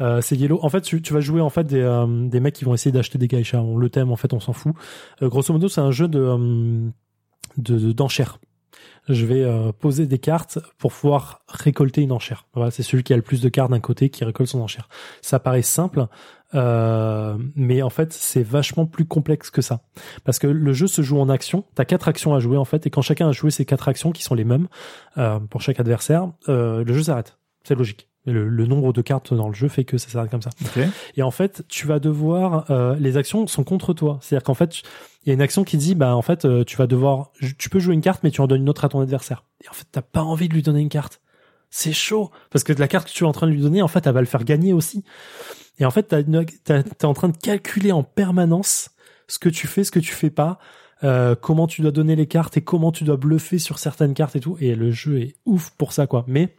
Euh, c'est Yellow. En fait, tu, tu vas jouer en fait des, euh, des mecs qui vont essayer d'acheter des gaïchas. On le thème, en fait, on s'en fout. Euh, grosso modo, c'est un jeu de de- de- d'enchères. je vais poser des cartes pour pouvoir récolter une enchère. Voilà, c'est celui qui a le plus de cartes d'un côté qui récolte son enchère. Ça paraît simple, euh, mais en fait c'est vachement plus complexe que ça. Parce que le jeu se joue en action. T'as quatre actions à jouer en fait, et quand chacun a joué ces quatre actions qui sont les mêmes euh, pour chaque adversaire, euh, le jeu s'arrête. C'est logique. Le, le, nombre de cartes dans le jeu fait que ça s'arrête comme ça. Ok. Et en fait, tu vas devoir. euh, les actions sont contre toi. C'est-à-dire qu'en fait, il y a une action qui dit, bah en fait, euh, tu vas devoir. Tu peux jouer une carte, mais tu en donnes une autre à ton adversaire. Et en fait, t'as pas envie de lui donner une carte. C'est chaud parce que la carte que tu es en train de lui donner, en fait, elle va le faire gagner aussi. Et en fait, t'as t'as- t'es en train de calculer en permanence ce que tu fais, ce que tu fais pas, euh, comment tu dois donner les cartes et comment tu dois bluffer sur certaines cartes et tout. Et le jeu est ouf pour ça, quoi. Mais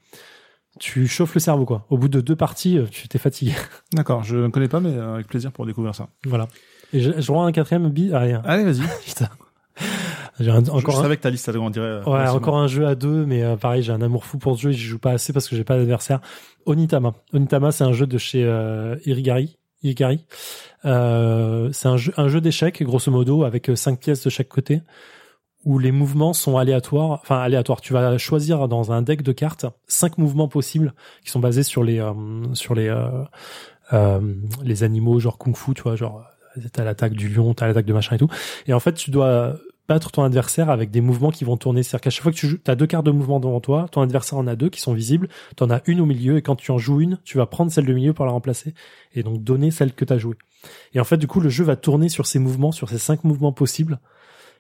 tu chauffes le cerveau, quoi. Au bout de deux parties, euh, tu t'es fatigué. [LAUGHS] D'accord, je ne connais pas, mais euh, avec plaisir pour découvrir ça. voilà. Et je, je vois un quatrième bi. Ah, rien. Allez, vas-y. [LAUGHS] Putain. J'ai encore je un. savais que ta liste agrandirait. euh, Ouais, encore un jeu à deux, mais euh, pareil, j'ai un amour fou pour ce jeu et j'y joue pas assez parce que j'ai pas d'adversaire. Onitama. Onitama, c'est un jeu de chez euh, Irigari. Irigari. Euh, c'est un jeu, un jeu d'échecs, grosso modo, avec euh, cinq pièces de chaque côté, où les mouvements sont aléatoires. Enfin, aléatoires. Tu vas choisir dans un deck de cartes cinq mouvements possibles qui sont basés sur les euh, sur les euh, euh, les animaux, genre kung-fu, tu vois, genre t'as l'attaque du lion, t'as l'attaque de machin et tout. Et en fait, tu dois battre ton adversaire avec des mouvements qui vont tourner. C'est-à-dire qu'à chaque fois que tu joues, t'as deux cartes de mouvement devant toi, ton adversaire en a deux qui sont visibles, t'en as une au milieu, et quand tu en joues une, tu vas prendre celle de milieu pour la remplacer, et donc donner celle que t'as jouée. Et en fait, du coup, le jeu va tourner sur ces mouvements, sur ces cinq mouvements possibles,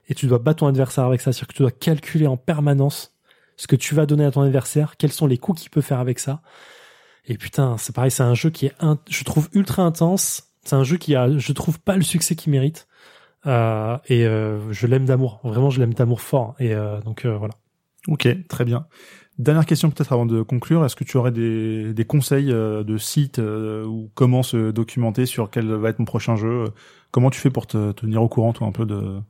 et tu dois battre ton adversaire avec ça. C'est-à-dire que tu dois calculer en permanence ce que tu vas donner à ton adversaire, quels sont les coups qu'il peut faire avec ça. Et putain, c'est pareil, c'est un jeu qui est, je trouve, ultra intense. C'est un jeu qui a, je trouve, pas le succès qu'il mérite. Euh, et euh, je l'aime d'amour. Vraiment, je l'aime d'amour fort. Et euh, donc euh, voilà. Ok, très bien. Dernière question peut-être avant de conclure. Est-ce que tu aurais des, conseils euh, de sites ou comment se documenter sur quel va être mon prochain jeu? Comment tu fais pour te tenir au courant toi un peu de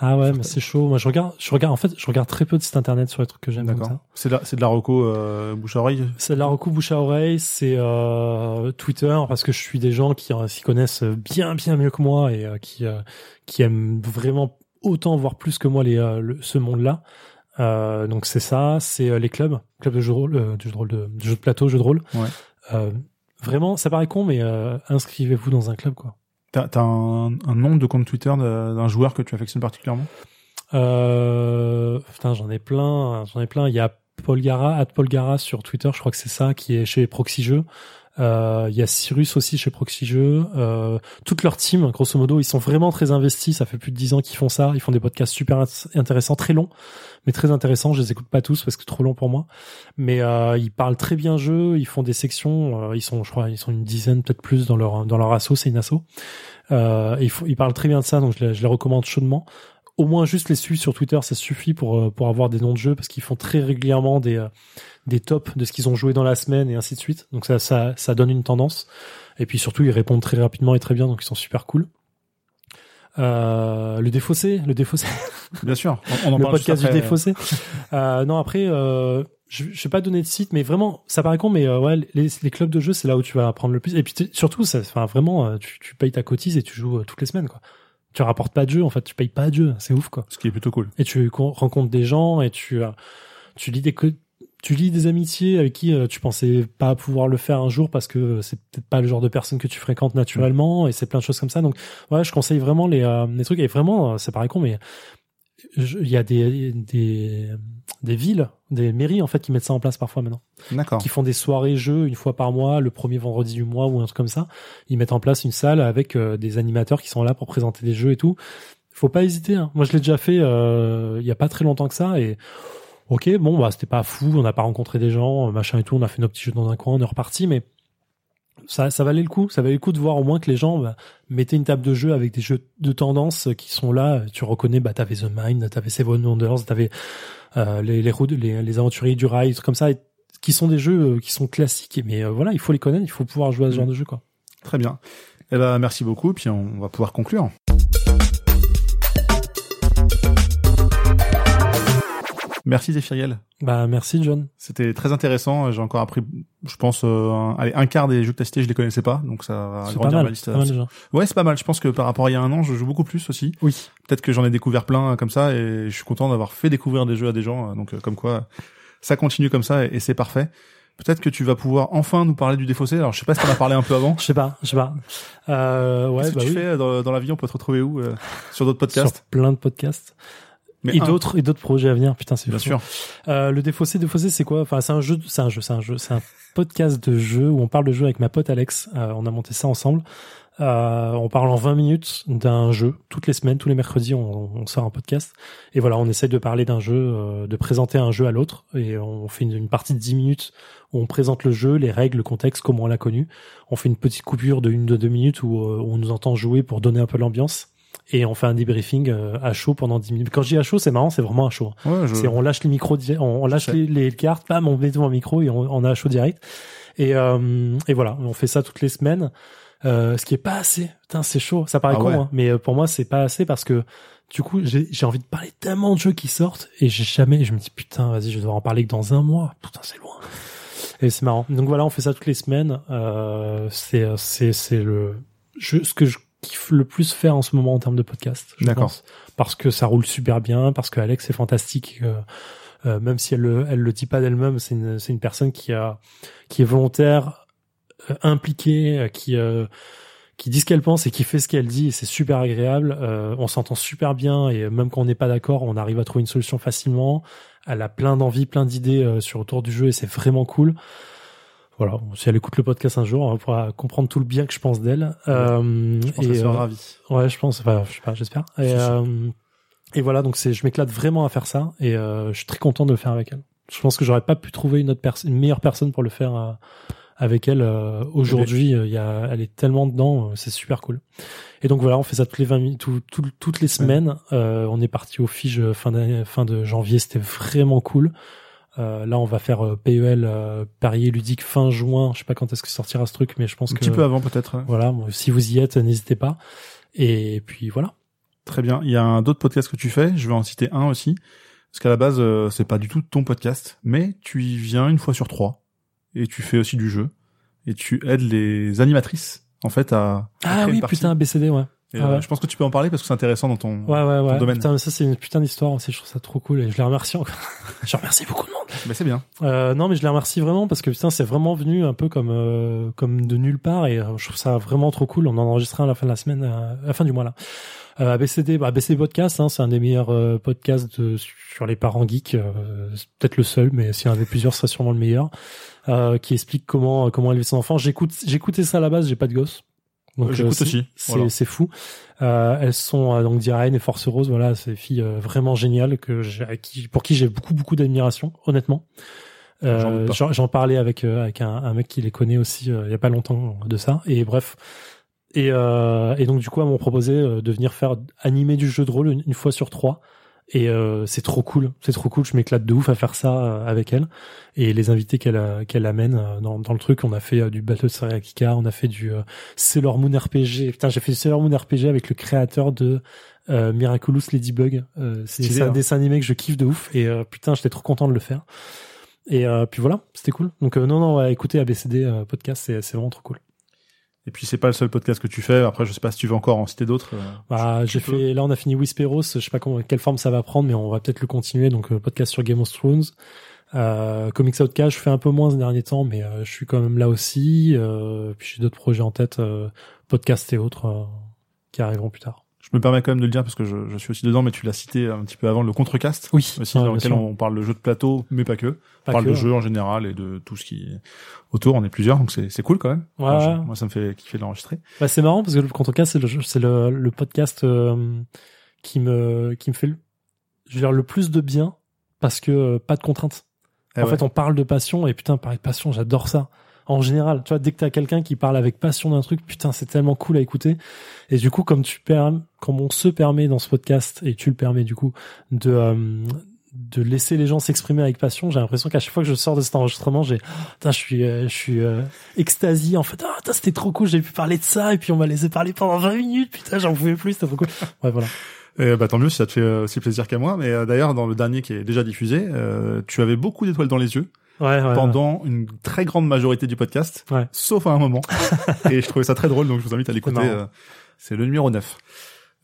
Ah ouais, mais c'est chaud. Moi, je regarde, je regarde. En fait, je regarde très peu de sites internet sur les trucs que j'aime. D'accord. C'est de de la reco euh, bouche à oreille. C'est de la recoupe bouche à oreille, c'est euh, Twitter parce que je suis des gens qui euh, s'y connaissent bien bien mieux que moi et euh, qui euh, qui aiment vraiment autant voire plus que moi les euh, le- ce monde-là. Euh, donc c'est ça, c'est les clubs, clubs de jeux de rôle, euh, de jeux de rôle, de, de jeux de plateau, jeux de rôle. Ouais. Euh, vraiment, ça paraît con, mais euh, inscrivez-vous dans un club quoi. T'as, un, un nom de compte Twitter d'un joueur que tu affectionnes particulièrement? Euh, putain, j'en ai plein, j'en ai plein. Il y a Paul Gara, at Paul Gara sur Twitter, je crois que c'est ça, qui est chez Proxy Jeux. Euh, Il y a Cyrus aussi chez Proxy Jeux. Euh, toute leur team, grosso modo, ils sont vraiment très investis. Ça fait plus de dix ans qu'ils font ça. Ils font des podcasts super int- intéressants, très longs, mais très intéressants. Je les écoute pas tous parce que trop long pour moi. Mais euh, ils parlent très bien jeu. Ils font des sections. ils sont, je crois, ils sont une dizaine, peut-être plus dans leur dans leur asso. C'est une asso. Euh, ils, ils parlent très bien de ça, donc je les, je les recommande chaudement au moins juste les suivre sur Twitter, ça suffit pour euh, pour avoir des noms de jeux parce qu'ils font très régulièrement des euh, des tops de ce qu'ils ont joué dans la semaine et ainsi de suite. Donc ça ça ça donne une tendance. Et puis surtout ils répondent très rapidement et très bien, donc ils sont super cool. Euh, le défaussé, le défaussé, [LAUGHS] Bien sûr. On, on en le parle podcast du après. défaussé. euh, non après, euh, je, je vais pas donner de site, mais vraiment, ça paraît con, mais euh, ouais, les, les clubs de jeu, c'est là où tu vas apprendre le plus. Et puis surtout, ça, enfin vraiment, euh, tu, tu payes ta cotise et tu joues euh, toutes les semaines, quoi. Tu rapportes pas de jeu, en fait, tu payes pas de jeu, c'est ouf, quoi. Ce qui est plutôt cool. et tu con- rencontres des gens et tu euh, tu lis des tu lis des amitiés avec qui euh, tu pensais pas pouvoir le faire un jour parce que euh, c'est peut-être pas le genre de personne que tu fréquentes naturellement et c'est plein de choses comme ça. Donc ouais je conseille vraiment les euh, les trucs. Et vraiment euh, ça paraît con mais il y a des des des villes des mairies en fait qui mettent ça en place parfois maintenant D'accord. qui font des soirées jeux une fois par mois, le premier vendredi du mois ou un truc comme ça. Ils mettent en place une salle avec euh, des animateurs qui sont là pour présenter des jeux et tout. Faut pas hésiter. Hein. Moi, je l'ai déjà fait euh, il y a pas très longtemps que ça et ok, bon bah c'était pas fou, on n'a pas rencontré des gens, machin et tout, on a fait nos petits jeux dans un coin, on est reparti, mais ça, ça valait le coup. Ça valait le coup de voir au moins que les gens bah, mettaient une table de jeu avec des jeux de tendance qui sont là. Tu reconnais, bah t'avais The Mind, t'avais Seven Wonders, t'avais euh, les, les, les les aventuriers du rail, comme ça, et- qui sont des jeux euh, qui sont classiques. Mais euh, voilà, il faut les connaître, il faut pouvoir jouer à ce Mm. genre de jeu quoi. Très bien. Eh ben, merci beaucoup. Puis on va pouvoir conclure. Merci Zéphiriel. Bah merci John. C'était très intéressant. J'ai encore appris, je pense, euh, un, allez, un quart des jeux que t'as cités, je les connaissais pas, donc ça va agrandir ma liste. c'est pas mal, déjà. Ouais, c'est pas mal. Je pense que par rapport à il y a un an, je joue beaucoup plus aussi. Oui. Peut-être que j'en ai découvert plein euh, comme ça et je suis content d'avoir fait découvrir des jeux à des gens. euh, Donc euh, comme quoi, ça continue comme ça et, et c'est parfait. Peut-être que tu vas pouvoir enfin nous parler du défaussé. Alors je sais pas si t'en as parlé un peu avant. [LAUGHS] Je sais pas, je sais pas. Euh, ouais, Qu'est-ce que bah tu oui. fais dans, dans la vie? On peut te retrouver où Sur d'autres Sur podcasts? plein de podcasts. Mais et un, d'autres, et d'autres projets à venir. Putain, c'est Bien fou. sûr. Euh, le défaussé, défaussé, c'est quoi? Enfin, c'est un jeu, c'est un jeu, c'est un jeu, c'est un podcast de jeu où on parle de jeu avec ma pote Alex. Euh, on a monté ça ensemble. Euh, on parle en 20 minutes d'un jeu toutes les semaines, tous les mercredis, on, on sort un podcast. Et voilà, on essaie de parler d'un jeu, euh, de présenter un jeu à l'autre. Et on fait une, une partie de 10 minutes où on présente le jeu, les règles, le contexte, comment on l'a connu. On fait une petite coupure de une de deux minutes où, euh, on nous entend jouer pour donner un peu l'ambiance. Et on fait un débriefing euh, à chaud pendant 10 minutes. Quand je dis à chaud, c'est marrant, c'est vraiment à chaud. hein. Ouais, je... On lâche les micros, on, lâche les, les cartes, bam, on met devant un micro et on, on a chaud direct. Et, euh, et voilà, on fait ça toutes les semaines. Euh, ce qui est pas assez. Putain, c'est chaud. Ça paraît Ah con, ouais. hein, mais euh, pour moi, c'est pas assez parce que du coup, j'ai envie de parler tellement de jeux qui sortent et j'ai jamais. Je me dis putain, vas-y, je vais devoir en parler que dans un mois. Putain, c'est loin. Et c'est marrant. Donc voilà, on fait ça toutes les semaines. Euh, c'est c'est c'est le je, ce que je kiffe le plus faire en ce moment en termes de podcast. D'accord. Parce que ça roule super bien, parce que Alex est fantastique. euh, euh, même si elle le, elle le dit pas d'elle-même, c'est une, c'est une personne qui a, qui est volontaire, euh, impliquée, euh, qui, euh, qui dit ce qu'elle pense et qui fait ce qu'elle dit. Et c'est super agréable. Euh, on s'entend super bien et même quand on n'est pas d'accord, on arrive à trouver une solution facilement. Elle a plein d'envies, plein d'idées euh, sur autour du jeu et c'est vraiment cool. Voilà, si elle écoute le podcast un jour, on pourra comprendre tout le bien que je pense d'elle. Euh, je pense et, qu'elle sera euh, ravie. Ouais, je pense. Enfin, je sais pas, j'espère. Et, euh, et voilà, donc c'est, je m'éclate vraiment à faire ça et euh, je suis très content de le faire avec elle. Je pense que j'aurais pas pu trouver une autre personne, une meilleure personne pour le faire euh, avec elle. euh, Aujourd'hui, euh, il y a, elle est tellement dedans, euh, c'est super cool. Et donc voilà, on fait ça toutes les 20 minutes, tout- tout- toutes les semaines. Euh, on est parti au Fige fin d'année- fin de janvier, c'était vraiment cool. Euh, là, on va faire euh, PEL euh, parier ludique fin juin. Je sais pas quand est-ce que sortira ce truc, mais je pense Un que petit peu avant peut-être. ouais. voilà. bon, si vous y êtes, n'hésitez pas. Et puis voilà. Très bien. Il y a un d'autres podcasts que tu fais. Je vais en citer un aussi. Parce qu'à la base, euh, c'est pas du tout ton podcast, mais tu y viens une fois sur trois. Et tu fais aussi du jeu. Et tu aides les animatrices, en fait, à, à Ah créer oui, partie. putain, BCD, ouais. Et, Ah euh. Je pense que tu peux en parler parce que c'est intéressant dans ton, Ouais, ouais, ouais. domaine. Putain, ça, c'est une putain d'histoire aussi. Je trouve ça trop cool et je les remercie encore. [LAUGHS] je remercie beaucoup de monde. Mais c'est bien. Euh, non, mais je les remercie vraiment parce que putain, c'est vraiment venu un peu comme, euh, comme de nulle part et euh, je trouve ça vraiment trop cool. On en enregistrera à la fin de la semaine, euh, à la fin du mois là. Euh, ABCD, bah, ABCD Podcast, hein, c'est un des meilleurs euh, podcasts de, sur les parents geeks. euh, c'est peut-être le seul, mais s'il y en avait plusieurs, ce serait sûrement le meilleur. Euh, qui explique comment comment élever son enfant. J'écoute, j'écoutais ça à la base, j'ai pas de gosse. Donc Euh, j'écoute c'est- aussi, C'est voilà. c'est fou. Euh, elles sont euh, donc Diraine et Force Rose, voilà, ces filles euh, vraiment géniales que j'ai- qui, pour qui j'ai beaucoup beaucoup d'admiration, honnêtement. J'en Euh, parlais avec euh, avec un, un mec qui les connaît aussi euh, il y a pas longtemps de ça. Et bref. Et, euh, et donc du coup, elles m'ont proposé de venir faire animer du jeu de rôle une, une fois sur trois. Et euh, c'est trop cool, c'est trop cool. Je m'éclate de ouf à faire ça euh, avec elle et les invités qu'elle euh, qu'elle amène euh, dans, dans le truc. On a fait du Battle Serial Kika, on a fait du euh, Sailor Moon RPG. Putain, j'ai fait du Sailor Moon RPG avec le créateur de euh, Miraculous Ladybug. Euh, c'est un hein. dessin animé que je kiffe de ouf et euh, putain, j'étais trop content de le faire. Et euh, puis voilà, c'était cool. Donc euh, non non, ouais, écoutez ABCD podcast, c'est c'est vraiment trop cool. Et puis c'est pas le seul podcast que tu fais. Après, je sais pas si tu veux encore en citer d'autres. euh. Bah, j'ai fait. Là, on a fini Whisperos. Je sais pas comment, quelle forme ça va prendre, mais on va peut-être le continuer. Donc, euh, podcast sur Game of Thrones, euh, Comics Outcast. Je fais un peu moins ces derniers temps, mais euh, je suis quand même là aussi. Euh, puis j'ai d'autres projets en tête, euh, podcast et autres, euh, qui arriveront plus tard. Je me permets quand même de le dire parce que je, je suis aussi dedans, mais tu l'as cité un petit peu avant, le Contrecast. Oui, Aussi, dans lequel on parle de jeux de plateau, mais pas que. On parle de jeux en général et de tout ce qui est autour. On est plusieurs, donc c'est c'est cool quand même. Ouais, Moi, je- ouais. moi, ça me fait kiffer de l'enregistrer. Bah, c'est marrant parce que le Contrecast, c'est le, c'est le, le podcast euh, qui me, qui me fait, le, je veux dire, le plus de bien parce que euh, pas de contraintes. Eh en ouais. fait, on parle de passion et putain, parler de passion, j'adore ça. En général, tu vois, dès que t'as quelqu'un qui parle avec passion d'un truc, putain, c'est tellement cool à écouter. Et du coup, comme tu permets, comme on se permet dans ce podcast et tu le permets du coup de euh, de laisser les gens s'exprimer avec passion, j'ai l'impression qu'à chaque fois que je sors de cet enregistrement, j'ai, putain, je suis, euh, je suis euh, extasie en fait. Ah, c'était trop cool, j'ai pu parler de ça et puis on m'a laissé parler pendant 20 minutes. Putain, j'en pouvais plus, c'était trop cool. [LAUGHS] Ouais, voilà. Et bah tant mieux si ça te fait euh, aussi plaisir qu'à moi. Mais euh, d'ailleurs, dans le dernier qui est déjà diffusé, euh, tu avais beaucoup d'étoiles dans les yeux Ouais, ouais. pendant une très grande majorité du podcast, Ouais. sauf à un moment. [LAUGHS] et je trouvais ça très drôle, donc je vous invite à l'écouter. marrant. euh, C'est le numéro 9.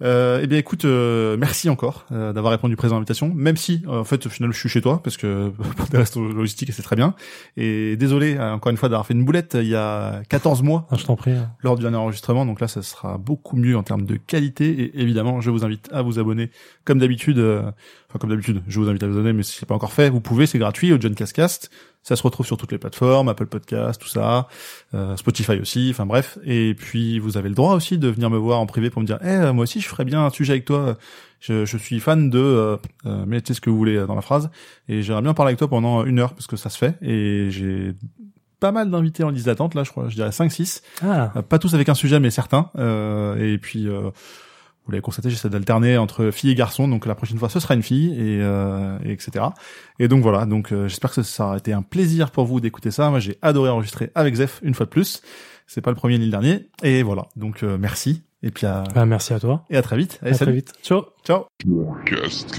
Euh, eh bien écoute, euh, merci encore euh, d'avoir répondu présent à l'invitation, même si euh, en fait au final je suis chez toi parce que [LAUGHS] pour des raisons logistiques c'est très bien. Et désolé encore une fois d'avoir fait une boulette il y a 14 mois Ah, je t'en prie. lors du dernier enregistrement, donc là ça sera beaucoup mieux en termes de qualité et évidemment je vous invite à vous abonner comme d'habitude, euh, enfin comme d'habitude je vous invite à vous abonner mais si c'est pas encore fait vous pouvez, c'est gratuit au John Cascast, ça se retrouve sur toutes les plateformes, Apple Podcast, tout ça, euh, Spotify aussi, enfin bref, et puis vous avez le droit aussi de venir me voir en privé pour me dire, eh euh, moi aussi je ferais bien un sujet avec toi, je, je suis fan de, euh, euh, mettez ce que vous voulez euh, dans la phrase, et j'aimerais bien parler avec toi pendant une heure parce que ça se fait. Et j'ai pas mal d'invités en liste d'attente là je crois je dirais 5 6 Ah, Pas tous avec un sujet, mais certains. Euh, et puis, euh, vous l'avez constaté, j'essaie d'alterner entre filles et garçons. Donc la prochaine fois, ce sera une fille, et, euh, et etc. Et donc voilà. Donc euh, j'espère que ça a été un plaisir pour vous d'écouter ça. Moi, j'ai adoré enregistrer avec Zef une fois de plus. C'est pas le premier ni le dernier. Et voilà. Donc euh, merci. Et puis à, bah, merci à toi. et à très vite. Allez, à très vite. Ciao. Ciao. Just